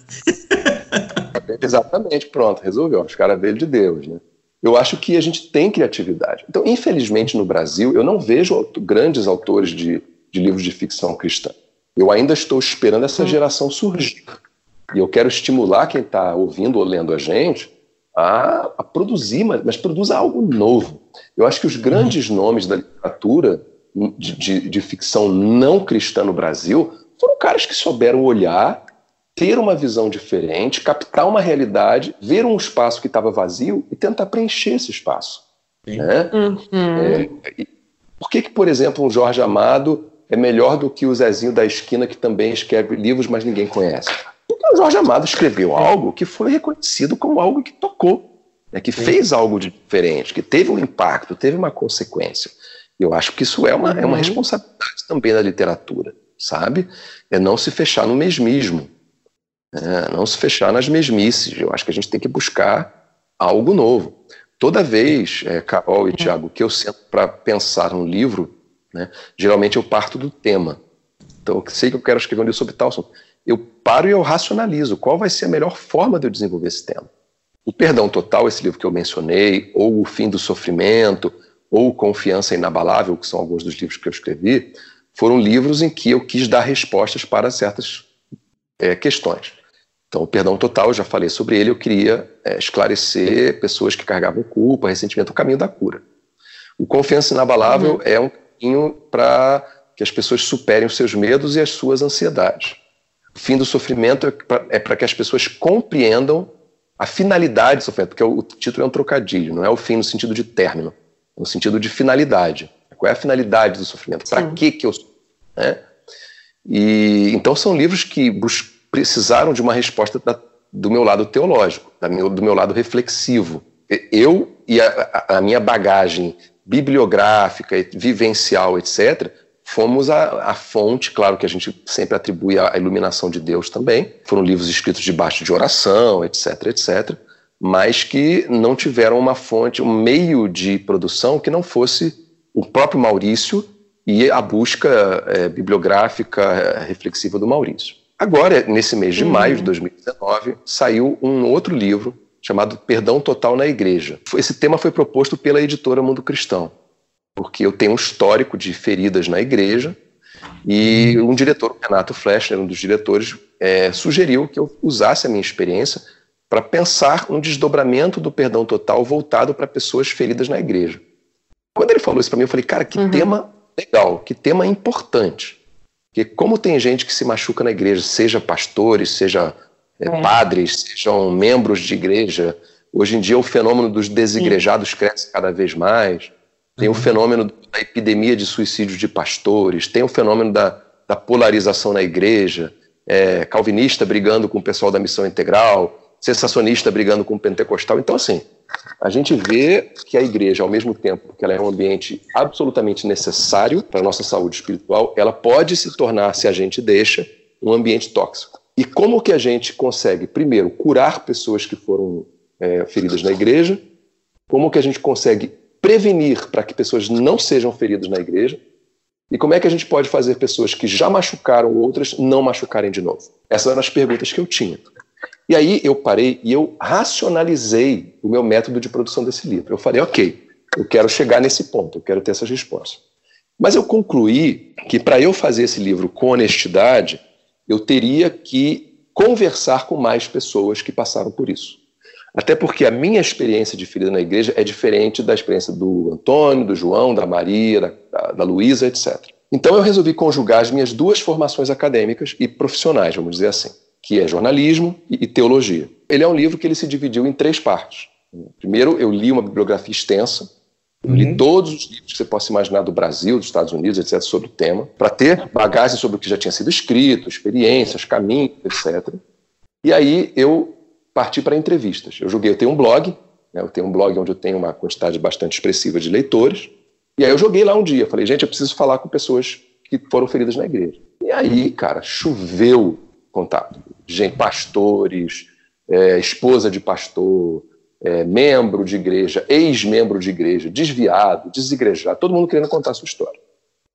Exatamente, pronto, resolveu. O escaravelho de Deus, né? Eu acho que a gente tem criatividade. Então, infelizmente, no Brasil, eu não vejo grandes autores de, de livros de ficção cristã. Eu ainda estou esperando essa hum. geração surgir. E eu quero estimular quem está ouvindo ou lendo a gente a, a produzir, mas, mas produza algo novo. Eu acho que os grandes nomes da literatura de, de, de ficção não cristã no Brasil foram caras que souberam olhar, ter uma visão diferente, captar uma realidade, ver um espaço que estava vazio e tentar preencher esse espaço. Né? Uhum. É, por que, que, por exemplo, um Jorge Amado é melhor do que o Zezinho da esquina, que também escreve livros, mas ninguém conhece? Porque o Jorge Amado escreveu algo que foi reconhecido como algo que tocou, né? que Sim. fez algo de diferente, que teve um impacto, teve uma consequência. Eu acho que isso é uma, uhum. é uma uhum. responsabilidade também da literatura sabe? É não se fechar no mesmismo, é não se fechar nas mesmices. Eu acho que a gente tem que buscar algo novo. Toda vez, é, Carol e Tiago, que eu sento para pensar um livro, né, geralmente eu parto do tema. Então, eu sei que eu quero escrever um livro sobre tal assunto. Eu paro e eu racionalizo qual vai ser a melhor forma de eu desenvolver esse tema. O Perdão Total, esse livro que eu mencionei, ou O Fim do Sofrimento, ou Confiança Inabalável, que são alguns dos livros que eu escrevi, foram livros em que eu quis dar respostas para certas é, questões. Então, o perdão total, eu já falei sobre ele, eu queria é, esclarecer pessoas que carregavam culpa, ressentimento, o caminho da cura. O confiança inabalável uhum. é um caminho para que as pessoas superem os seus medos e as suas ansiedades. O fim do sofrimento é para é que as pessoas compreendam a finalidade do sofrimento, porque o título é um trocadilho, não é o fim no sentido de término, no sentido de finalidade. Qual é a finalidade do sofrimento? Para que que eu né? E então são livros que precisaram de uma resposta da, do meu lado teológico, meu, do meu lado reflexivo. Eu e a, a, minha bagagem bibliográfica, vivencial, etc., fomos a, a, fonte, claro que a gente sempre atribui a, a iluminação de Deus também. Foram livros escritos debaixo de oração, etc., etc., mas que não tiveram uma fonte, um meio de produção que não fosse o próprio Maurício e a busca é, bibliográfica é, reflexiva do Maurício. Agora, nesse mês de uhum. maio de 2019, saiu um outro livro chamado Perdão Total na Igreja. Esse tema foi proposto pela editora Mundo Cristão, porque eu tenho um histórico de feridas na igreja e um diretor, Renato Flechner, um dos diretores, é, sugeriu que eu usasse a minha experiência para pensar um desdobramento do perdão total voltado para pessoas feridas na igreja. Quando ele falou isso para mim, eu falei, cara, que uhum. tema legal, que tema importante. Porque como tem gente que se machuca na igreja, seja pastores, seja é, é. padres, sejam membros de igreja, hoje em dia o fenômeno dos desigrejados Sim. cresce cada vez mais. Tem uhum. o fenômeno da epidemia de suicídios de pastores, tem o fenômeno da, da polarização na igreja, é, calvinista brigando com o pessoal da missão integral, sensacionista brigando com o pentecostal. Então, assim, a gente vê que a igreja, ao mesmo tempo que ela é um ambiente absolutamente necessário para a nossa saúde espiritual, ela pode se tornar, se a gente deixa, um ambiente tóxico. E como que a gente consegue, primeiro, curar pessoas que foram é, feridas na igreja? Como que a gente consegue prevenir para que pessoas não sejam feridas na igreja? E como é que a gente pode fazer pessoas que já machucaram outras não machucarem de novo? Essas eram as perguntas que eu tinha. E aí eu parei e eu racionalizei o meu método de produção desse livro. Eu falei, ok, eu quero chegar nesse ponto, eu quero ter essas respostas. Mas eu concluí que para eu fazer esse livro com honestidade, eu teria que conversar com mais pessoas que passaram por isso. Até porque a minha experiência de ferida na igreja é diferente da experiência do Antônio, do João, da Maria, da, da, da Luísa, etc. Então eu resolvi conjugar as minhas duas formações acadêmicas e profissionais, vamos dizer assim que é jornalismo e teologia. Ele é um livro que ele se dividiu em três partes. Primeiro, eu li uma bibliografia extensa, eu li uhum. todos os livros que você possa imaginar do Brasil, dos Estados Unidos, etc., sobre o tema, para ter bagagem sobre o que já tinha sido escrito, experiências, caminhos, etc. E aí eu parti para entrevistas. Eu joguei, eu tenho um blog, né, eu tenho um blog onde eu tenho uma quantidade bastante expressiva de leitores. E aí eu joguei lá um dia, falei, gente, eu preciso falar com pessoas que foram feridas na igreja. E aí, cara, choveu contato. Gente, pastores, é, esposa de pastor, é, membro de igreja, ex-membro de igreja, desviado, desigrejado, todo mundo querendo contar a sua história.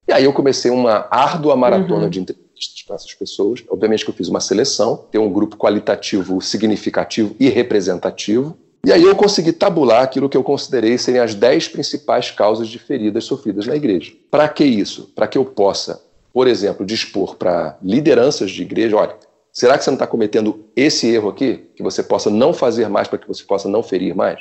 E aí eu comecei uma árdua maratona uhum. de entrevistas para essas pessoas. Obviamente que eu fiz uma seleção, ter um grupo qualitativo significativo e representativo. E aí eu consegui tabular aquilo que eu considerei serem as dez principais causas de feridas sofridas na igreja. Para que isso? Para que eu possa, por exemplo, dispor para lideranças de igreja, olha, será que você não está cometendo esse erro aqui? Que você possa não fazer mais para que você possa não ferir mais?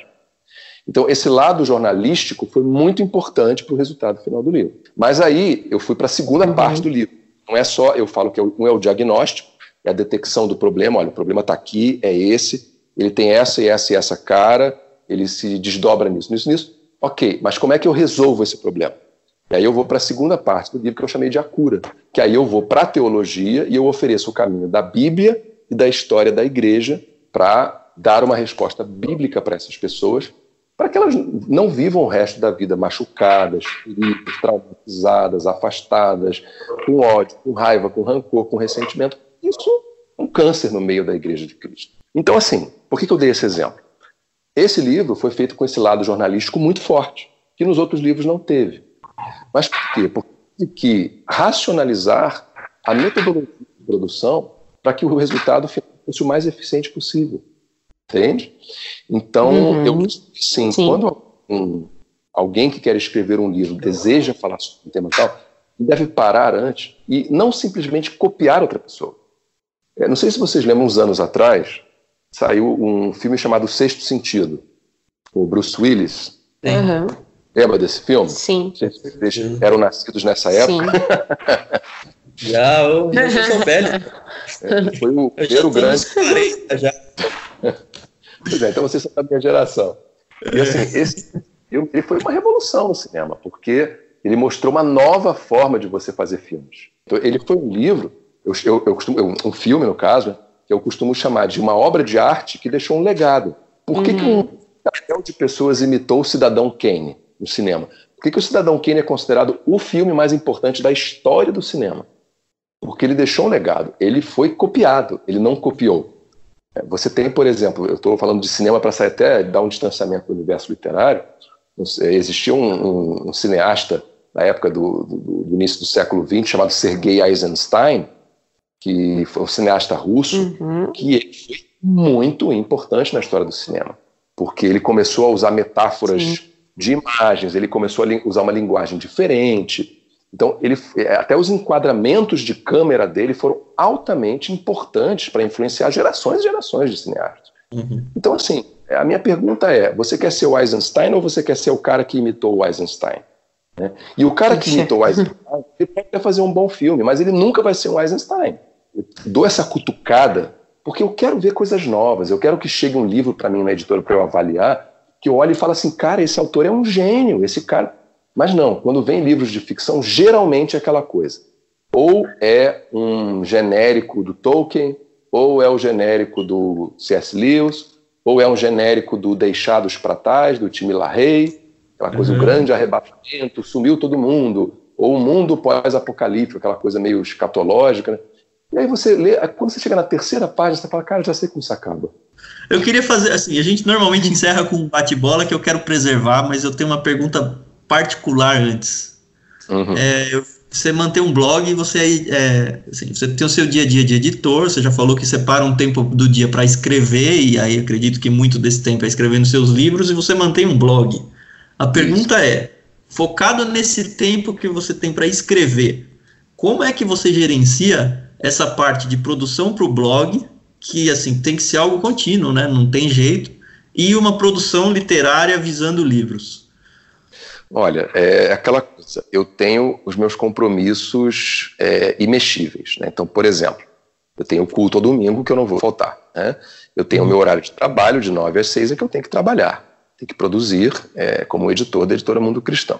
Então, esse lado jornalístico foi muito importante para o resultado final do livro. Mas aí eu fui para a segunda uhum. parte do livro. Não é só, eu falo que é um é o diagnóstico, é a detecção do problema. Olha, o problema está aqui, é esse, ele tem essa e essa e essa cara, ele se desdobra nisso, nisso, nisso. Ok, mas como é que eu resolvo esse problema? E aí eu vou para a segunda parte do livro que eu chamei de A Cura, que aí eu vou para a teologia e eu ofereço o caminho da Bíblia e da história da igreja para dar uma resposta bíblica para essas pessoas para que elas não vivam o resto da vida machucadas, feridas, traumatizadas, afastadas, com ódio, com raiva, com rancor, com ressentimento. Isso é um câncer no meio da Igreja de Cristo. Então, assim, por que, eu dei esse exemplo? Esse livro foi feito com esse lado jornalístico muito forte, que nos outros livros não teve. Mas por quê? Porque que racionalizar a metodologia de produção para que o resultado fosse o mais eficiente possível. Entende? Então, uhum. eu sim, sim, quando um, alguém que quer escrever um livro deseja falar sobre um tema tal, deve parar antes e não simplesmente copiar outra pessoa. É, não sei se vocês lembram, uns anos atrás, saiu um filme chamado Sexto Sentido, com o Bruce Willis. Uhum. Lembra desse filme? Sim. Vocês eram nascidos nessa época? Sim. já, eu, eu sou velho. É, foi o primeiro grande. 40 já. Pois é, então vocês são da minha geração. E assim, esse ele foi uma revolução no cinema, porque ele mostrou uma nova forma de você fazer filmes. Então, ele foi um livro, eu, eu, eu costumo, um filme no caso, que eu costumo chamar de uma obra de arte que deixou um legado. Por que, uhum. que um castel de pessoas imitou o Cidadão Kane no cinema? Por que, que o Cidadão Kane é considerado o filme mais importante da história do cinema? Porque ele deixou um legado. Ele foi copiado, ele não copiou. É, você tem, por exemplo, eu estou falando de cinema para sair até dar um distanciamento do universo literário. Existia um, um, um cineasta na época do, do, do, início do século XX chamado Sergei Eisenstein, que foi um cineasta russo, uhum. que foi muito importante na história do cinema, porque ele começou a usar metáforas Sim. De imagens, ele começou a usar uma linguagem diferente, então, ele, é, até os enquadramentos de câmera dele foram altamente importantes para influenciar gerações e gerações de cineastas. Uhum. Então, assim, a minha pergunta é: você quer ser o Eisenstein ou você quer ser o cara que imitou o Eisenstein? Né? E o cara que imitou o Eisenstein, ele pode fazer um bom filme, mas ele nunca vai ser um Eisenstein. Eu dou essa cutucada porque eu quero ver coisas novas, eu quero que chegue um livro para mim na editora para eu avaliar, que eu olhe e fale assim, cara, esse autor é um gênio, esse cara mas não, quando vem livros de ficção, geralmente é aquela coisa. Ou é um genérico do Tolkien, ou é o genérico do C.S. Lewis, ou é um genérico do Deixados para Trás, do Tim LaHaye, aquela coisa, uhum. um grande arrebatamento, sumiu todo mundo, ou o mundo pós-apocalíptico, aquela coisa meio escatológica. Né? E aí você lê, quando você chega na terceira página, você fala, cara, já sei como isso acaba. Eu queria fazer assim, a gente normalmente encerra com um bate-bola que eu quero preservar, mas eu tenho uma pergunta particular antes. Uhum. É, você manter um blog, você, é, assim, você tem o seu dia a dia de editor, você já falou que separa um tempo do dia para escrever, e aí acredito que muito desse tempo é escrevendo seus livros, e você mantém um blog. A pergunta Isso. é, focado nesse tempo que você tem para escrever, como é que você gerencia essa parte de produção para o blog, que assim tem que ser algo contínuo, né? não tem jeito, e uma produção literária visando livros? Olha, é aquela coisa, eu tenho os meus compromissos é, imexíveis. Né? Então, por exemplo, eu tenho culto ao domingo que eu não vou faltar. Né? Eu tenho o meu horário de trabalho de 9 às 6 em que eu tenho que trabalhar, tenho que produzir é, como editor da editora Mundo Cristão.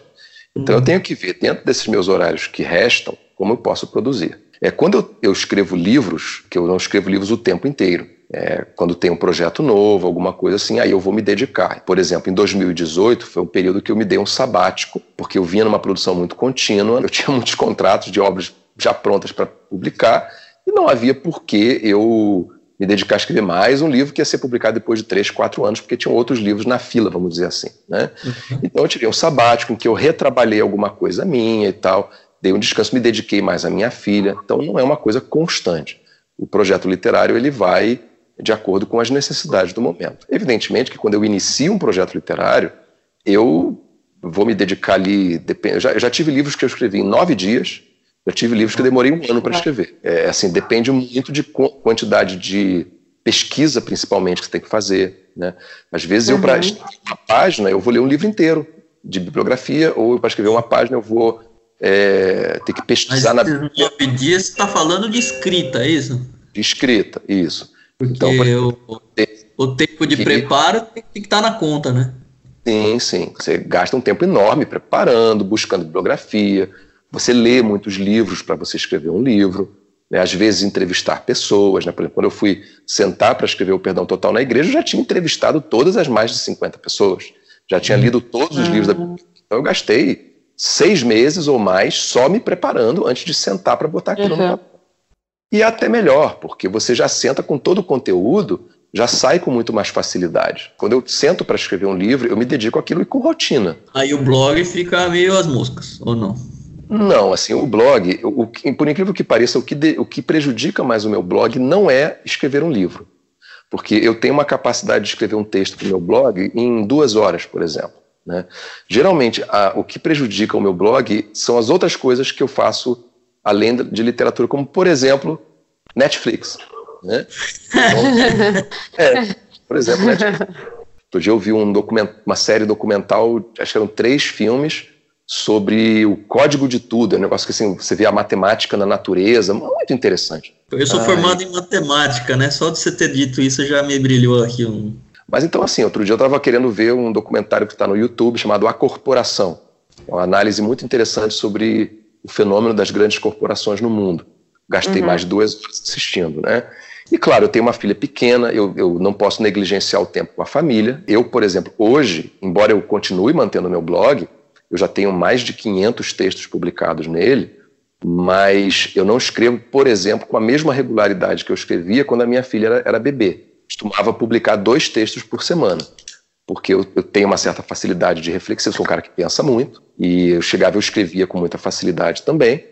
Então, eu tenho que ver, dentro desses meus horários que restam, como eu posso produzir. É, quando eu, eu escrevo livros, que eu não escrevo livros o tempo inteiro, É, quando tem um projeto novo, alguma coisa assim, aí eu vou me dedicar. Por exemplo, em 2018 foi um período que eu me dei um sabático, porque eu vinha numa produção muito contínua, eu tinha muitos contratos de obras já prontas para publicar, e não havia por que eu me dedicar a escrever mais um livro que ia ser publicado depois de três, quatro anos, porque tinham outros livros na fila, vamos dizer assim. Né? Uhum. Então eu tirei um sabático em que eu retrabalhei alguma coisa minha e tal, dei um descanso, me dediquei mais à minha filha. Então não é uma coisa constante. O projeto literário ele vai de acordo com as necessidades do momento. Evidentemente que quando eu inicio um projeto literário, eu vou me dedicar ali. Já, já tive livros que eu escrevi em nove dias já tive livros que eu demorei um ano para escrever. É, assim, depende muito de quantidade de pesquisa, principalmente, que você tem que fazer. Né? Às vezes, uhum. eu, para escrever uma página, eu vou ler um livro inteiro de bibliografia, ou para escrever uma página, eu vou é, ter que pesquisar Mas, na. Dias, você está falando de escrita, é isso? De escrita, isso. Porque então, o, o tempo de que... preparo tem que estar tá na conta, né? Sim, sim. Você gasta um tempo enorme preparando, buscando bibliografia, você lê muitos livros para você escrever um livro, né? às vezes entrevistar pessoas. Né? Por exemplo, quando eu fui sentar para escrever o Perdão Total na igreja, eu já tinha entrevistado todas as mais de 50 pessoas. Já tinha lido todos os livros da Então eu gastei seis meses ou mais só me preparando antes de sentar para botar aquilo uhum. no papel. E é até melhor, porque você já senta com todo o conteúdo, já sai com muito mais facilidade. Quando eu sento para escrever um livro, eu me dedico àquilo e com rotina. Aí o blog fica meio às moscas, ou não? Não, assim, o blog, o, por incrível que pareça, o que, de, o que prejudica mais o meu blog não é escrever um livro. Porque eu tenho uma capacidade de escrever um texto para o meu blog em duas horas, por exemplo. Né? Geralmente, a, o que prejudica o meu blog são as outras coisas que eu faço além de literatura, como, por exemplo, Netflix. Né? Então, é, por exemplo, Netflix. Outro dia eu vi um document, uma série documental, acho que eram três filmes, sobre o código de tudo. É um negócio que assim, você vê a matemática na natureza, muito interessante. Eu sou formado em matemática, né? Só de você ter dito isso já me brilhou aqui um. Mas então, assim, outro dia eu estava querendo ver um documentário que está no YouTube chamado A Corporação. É uma análise muito interessante sobre o fenômeno das grandes corporações no mundo. Gastei uhum. mais de duas horas assistindo, né? E claro, eu tenho uma filha pequena, eu, eu não posso negligenciar o tempo com a família. Eu, por exemplo, hoje, embora eu continue mantendo meu blog, eu já tenho mais de 500 textos publicados nele, mas eu não escrevo, por exemplo, com a mesma regularidade que eu escrevia quando a minha filha era, era bebê. Costumava publicar dois textos por semana, porque eu, eu, tenho uma certa facilidade de reflexão, eu sou um cara que pensa muito, e eu chegava e eu escrevia com muita facilidade também.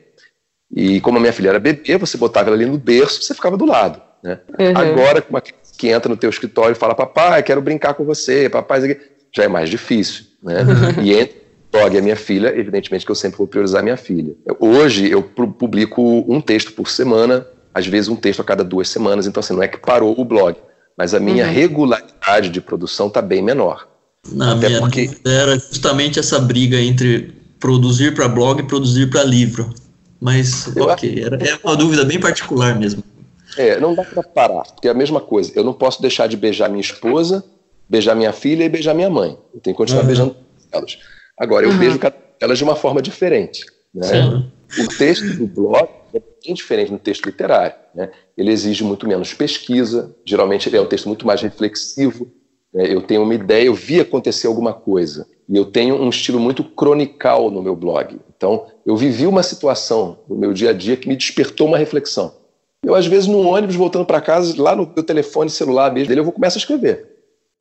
E como a minha filha era bebê, você botava ela ali no berço, você ficava do lado. Né? Uhum. Agora, uma que entra no teu escritório e fala, papai, quero brincar com você, papai, já é mais difícil. Né? Uhum. E entra blog a minha filha, evidentemente que eu sempre vou priorizar minha filha. Hoje eu publico um texto por semana, às vezes um texto a cada duas semanas, então assim, não é que parou o blog, mas a minha uhum. regularidade de produção está bem menor. Na Até minha porque... era justamente essa briga entre produzir para blog e produzir para livro. Mas, eu ok, era, é uma dúvida bem particular mesmo. É, não dá para parar, porque é a mesma coisa. Eu não posso deixar de beijar minha esposa, beijar minha filha e beijar minha mãe. Eu tenho que continuar uhum. beijando elas. Agora, eu uhum. vejo elas de uma forma diferente. Né? O texto do blog é bem diferente do texto literário. Né? Ele exige muito menos pesquisa, geralmente ele é um texto muito mais reflexivo. Né? Eu tenho uma ideia, eu vi acontecer alguma coisa. E eu tenho um estilo muito cronical no meu blog. Então, eu vivi uma situação no meu dia a dia que me despertou uma reflexão. Eu, às vezes, no ônibus, voltando para casa, lá no meu telefone celular mesmo, dele, eu vou começar a escrever.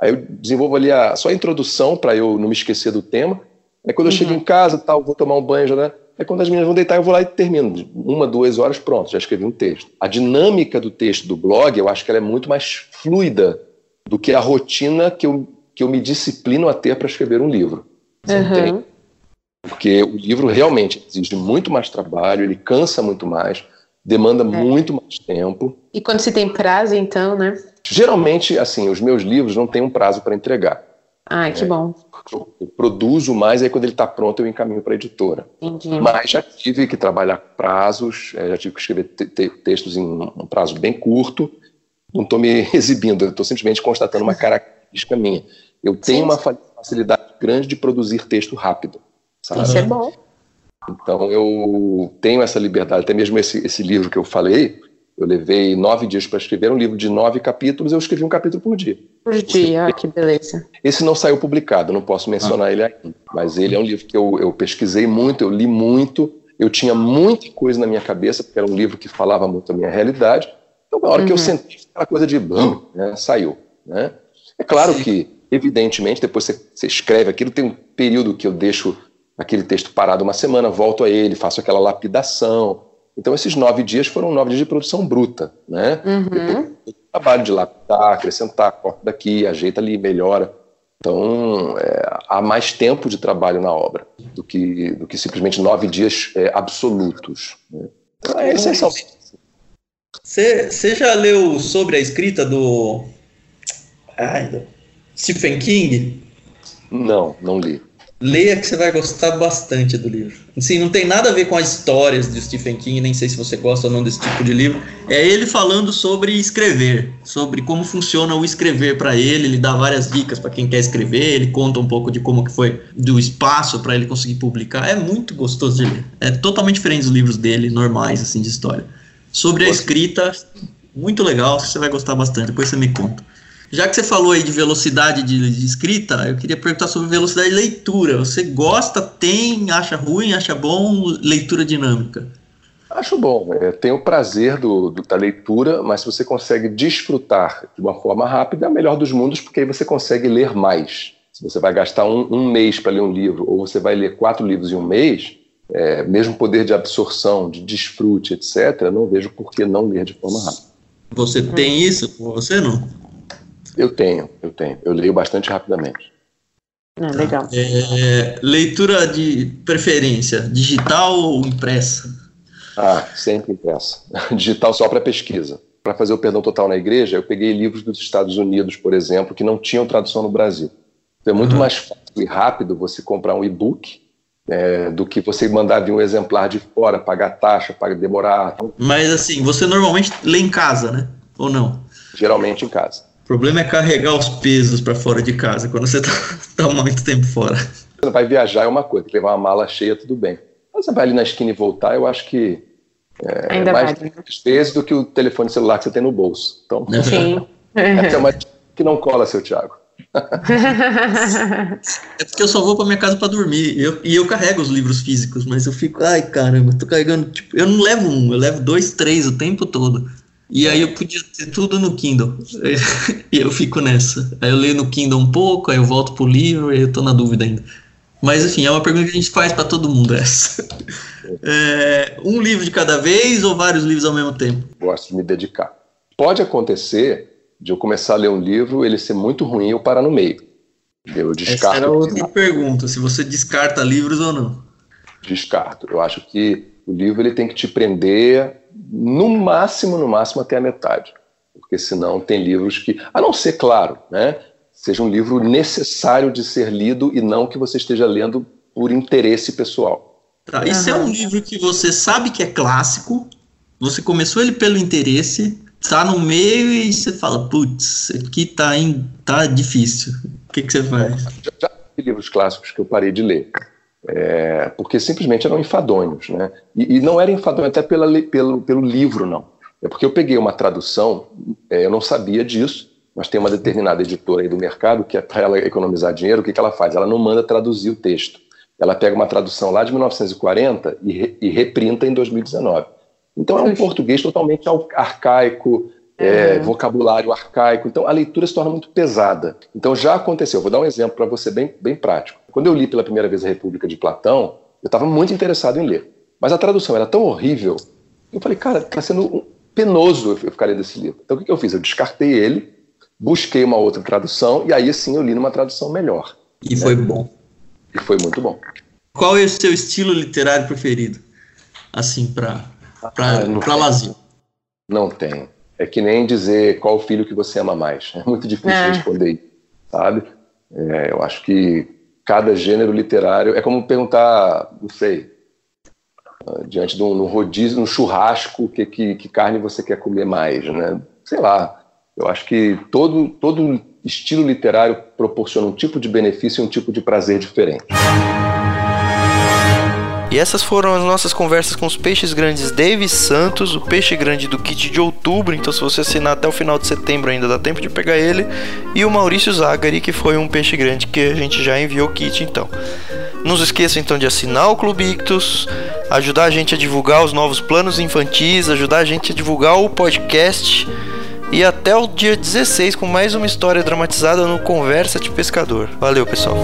Aí eu desenvolvo ali a, só a introdução para eu não me esquecer do tema. Aí quando eu chego uhum. em casa, tal, vou tomar um banho, já, né? Aí quando as meninas vão deitar, eu vou lá e termino. Uma, duas horas, pronto, já escrevi um texto. A dinâmica do texto do blog, eu acho que ela é muito mais fluida do que a rotina que eu, que eu me disciplino a ter para escrever um livro. Uhum. Porque o livro realmente exige muito mais trabalho, ele cansa muito mais, demanda é. muito mais tempo. E quando se tem prazo, então, né? Geralmente, assim, os meus livros não têm um prazo para entregar. Ah, que é, bom. Eu, eu, produzo mais, aí quando ele está pronto eu encaminho para a editora. Entendi. Mas já tive que trabalhar prazos, é, já tive que escrever te te textos em um prazo bem curto. Não estou me exibindo, estou simplesmente constatando uma característica minha. Eu tenho Sim. uma facilidade grande de produzir texto rápido. Sabe? Isso é bom. Então eu tenho essa liberdade, até mesmo esse, esse livro que eu falei, Eu levei nove dias para escrever um livro de nove capítulos, eu escrevi um capítulo por dia. Por dia, ah, que beleza. Esse não saiu publicado, não posso mencionar ah. ele ainda. Mas ele é um livro que eu, eu pesquisei muito, eu li muito, eu tinha muita coisa na minha cabeça, porque era um livro que falava muito da minha realidade. Então, na hora uhum. que eu uhum. senti aquela coisa de bum, né, saiu. Né? É claro Sim. que, evidentemente, depois você, você escreve aquilo, tem um período que eu deixo aquele texto parado uma semana, volto a ele, faço aquela lapidação, então, esses nove dias foram nove dias de produção bruta, né? Uhum. trabalho de lapidar, acrescentar, corta daqui, ajeita ali, melhora. Então, é, há mais tempo de trabalho na obra do que, do que simplesmente nove dias é, absolutos. Né? Então, é essencialmente. Você já leu sobre a escrita do, ai, do Stephen King? Não, não li. Leia que você vai gostar bastante do livro. Assim, não tem nada a ver com as histórias de Stephen King, nem sei se você gosta ou não desse tipo de livro. É ele falando sobre escrever, sobre como funciona o escrever para ele. Ele dá várias dicas para quem quer escrever. Ele conta um pouco de como que foi do espaço para ele conseguir publicar. É muito gostoso de ler. É totalmente diferente dos livros dele normais assim de história. Sobre a escrita, muito legal. Você vai gostar bastante. Depois você me conta. Já que você falou aí de velocidade de, de, escrita, eu queria perguntar sobre velocidade de leitura. Você gosta, tem, acha ruim, acha bom leitura dinâmica? Acho bom. É, tenho o prazer do, do, da leitura, mas se você consegue desfrutar de uma forma rápida, é o melhor dos mundos, porque aí você consegue ler mais. Se você vai gastar um, um mês para ler um livro, ou você vai ler quatro livros em um mês, é, mesmo poder de absorção, de desfrute, etc., não vejo por que não ler de forma rápida. Você tem isso? Você não? Eu tenho, eu tenho. Eu leio bastante rapidamente. É, legal. É, leitura de preferência, digital ou impressa? Ah, sempre impressa. digital só para pesquisa. Para fazer o perdão total na igreja, eu peguei livros dos Estados Unidos, por exemplo, que não tinham tradução no Brasil. Então é muito uhum. mais fácil e rápido você comprar um e-book é, do que você mandar vir um exemplar de fora, pagar taxa, pagar demorar. Mas assim, você normalmente lê em casa, né? Ou não? Geralmente em casa problema é carregar os pesos para fora de casa quando você está tá muito tempo fora. Você vai viajar é uma coisa, levar uma mala cheia, tudo bem. Mas você vai ali na esquina e voltar, eu acho que é, Ainda mais vale. peso do que o telefone celular que você tem no bolso. Então, Sim. essa é uma que não cola, seu Thiago. é porque eu só vou para minha casa para dormir eu, e eu carrego os livros físicos, mas eu fico, ai caramba, tô carregando, tipo, eu não levo um, eu levo dois, três o tempo todo. E aí eu podia ter tudo no Kindle. e eu fico nessa. Aí eu leio no Kindle um pouco, aí eu volto pro livro e eu tô na dúvida ainda. Mas enfim, é uma pergunta que a gente faz para todo mundo essa. É, um livro de cada vez ou vários livros ao mesmo tempo? Gosto de me dedicar. Pode acontecer de eu começar a ler um livro, ele ser muito ruim e eu parar no meio. Eu descarto. Essa era outra pergunta, se você descarta livros ou não. Descarto. Eu acho que o livro ele tem que te prender no máximo, no máximo até a metade. Porque senão tem livros que, a não ser, claro, né, seja um livro necessário de ser lido e não que você esteja lendo por interesse pessoal. Tá, e se é um livro que você sabe que é clássico, você começou ele pelo interesse, tá no meio e você fala, putz, aqui tá, in, tá difícil. O que, que você faz? Já, já livros clássicos que eu parei de ler é, porque simplesmente eram enfadonhos, né? E, e, não era enfadonho até pela, pelo, pelo livro, não. É porque eu peguei uma tradução, é, eu não sabia disso, mas tem uma determinada editora aí do mercado que é para ela economizar dinheiro, o que, que ela faz? Ela não manda traduzir o texto. Ela pega uma tradução lá de 1940 e, re, e reprinta em 2019. Então é um português totalmente arcaico, é, uhum. vocabulário arcaico. Então a leitura se torna muito pesada. Então já aconteceu. Vou dar um exemplo para você bem, bem prático. Quando eu li pela primeira vez a República de Platão, eu estava muito interessado em ler. Mas a tradução era tão horrível. Eu falei, cara, está sendo penoso eu ficar lendo esse livro. Então o que eu fiz? Eu descartei ele, busquei uma outra tradução e aí sim eu li numa tradução melhor. E né? foi bom. E foi muito bom. Qual é o seu estilo literário preferido? Assim, para ah, lazer. Não tem. É que nem dizer qual o filho que você ama mais. É muito difícil é. responder, sabe? É, eu acho que cada gênero literário é como perguntar, não sei, diante de um, rodízio, um churrasco, que, que, que, carne você quer comer mais, né? Sei lá. Eu acho que todo, todo estilo literário proporciona um tipo de benefício e um tipo de prazer diferente. E essas foram as nossas conversas com os peixes grandes Davis Santos, o peixe grande do kit de outubro, então se você assinar até o final de setembro ainda dá tempo de pegar ele, e o Maurício Zagari, que foi um peixe grande que a gente já enviou o kit então. Não se esqueça então de assinar o Clube Ictus, ajudar a gente a divulgar os novos planos infantis, ajudar a gente a divulgar o podcast e até o dia 16 com mais uma história dramatizada no Conversa de Pescador. Valeu, pessoal.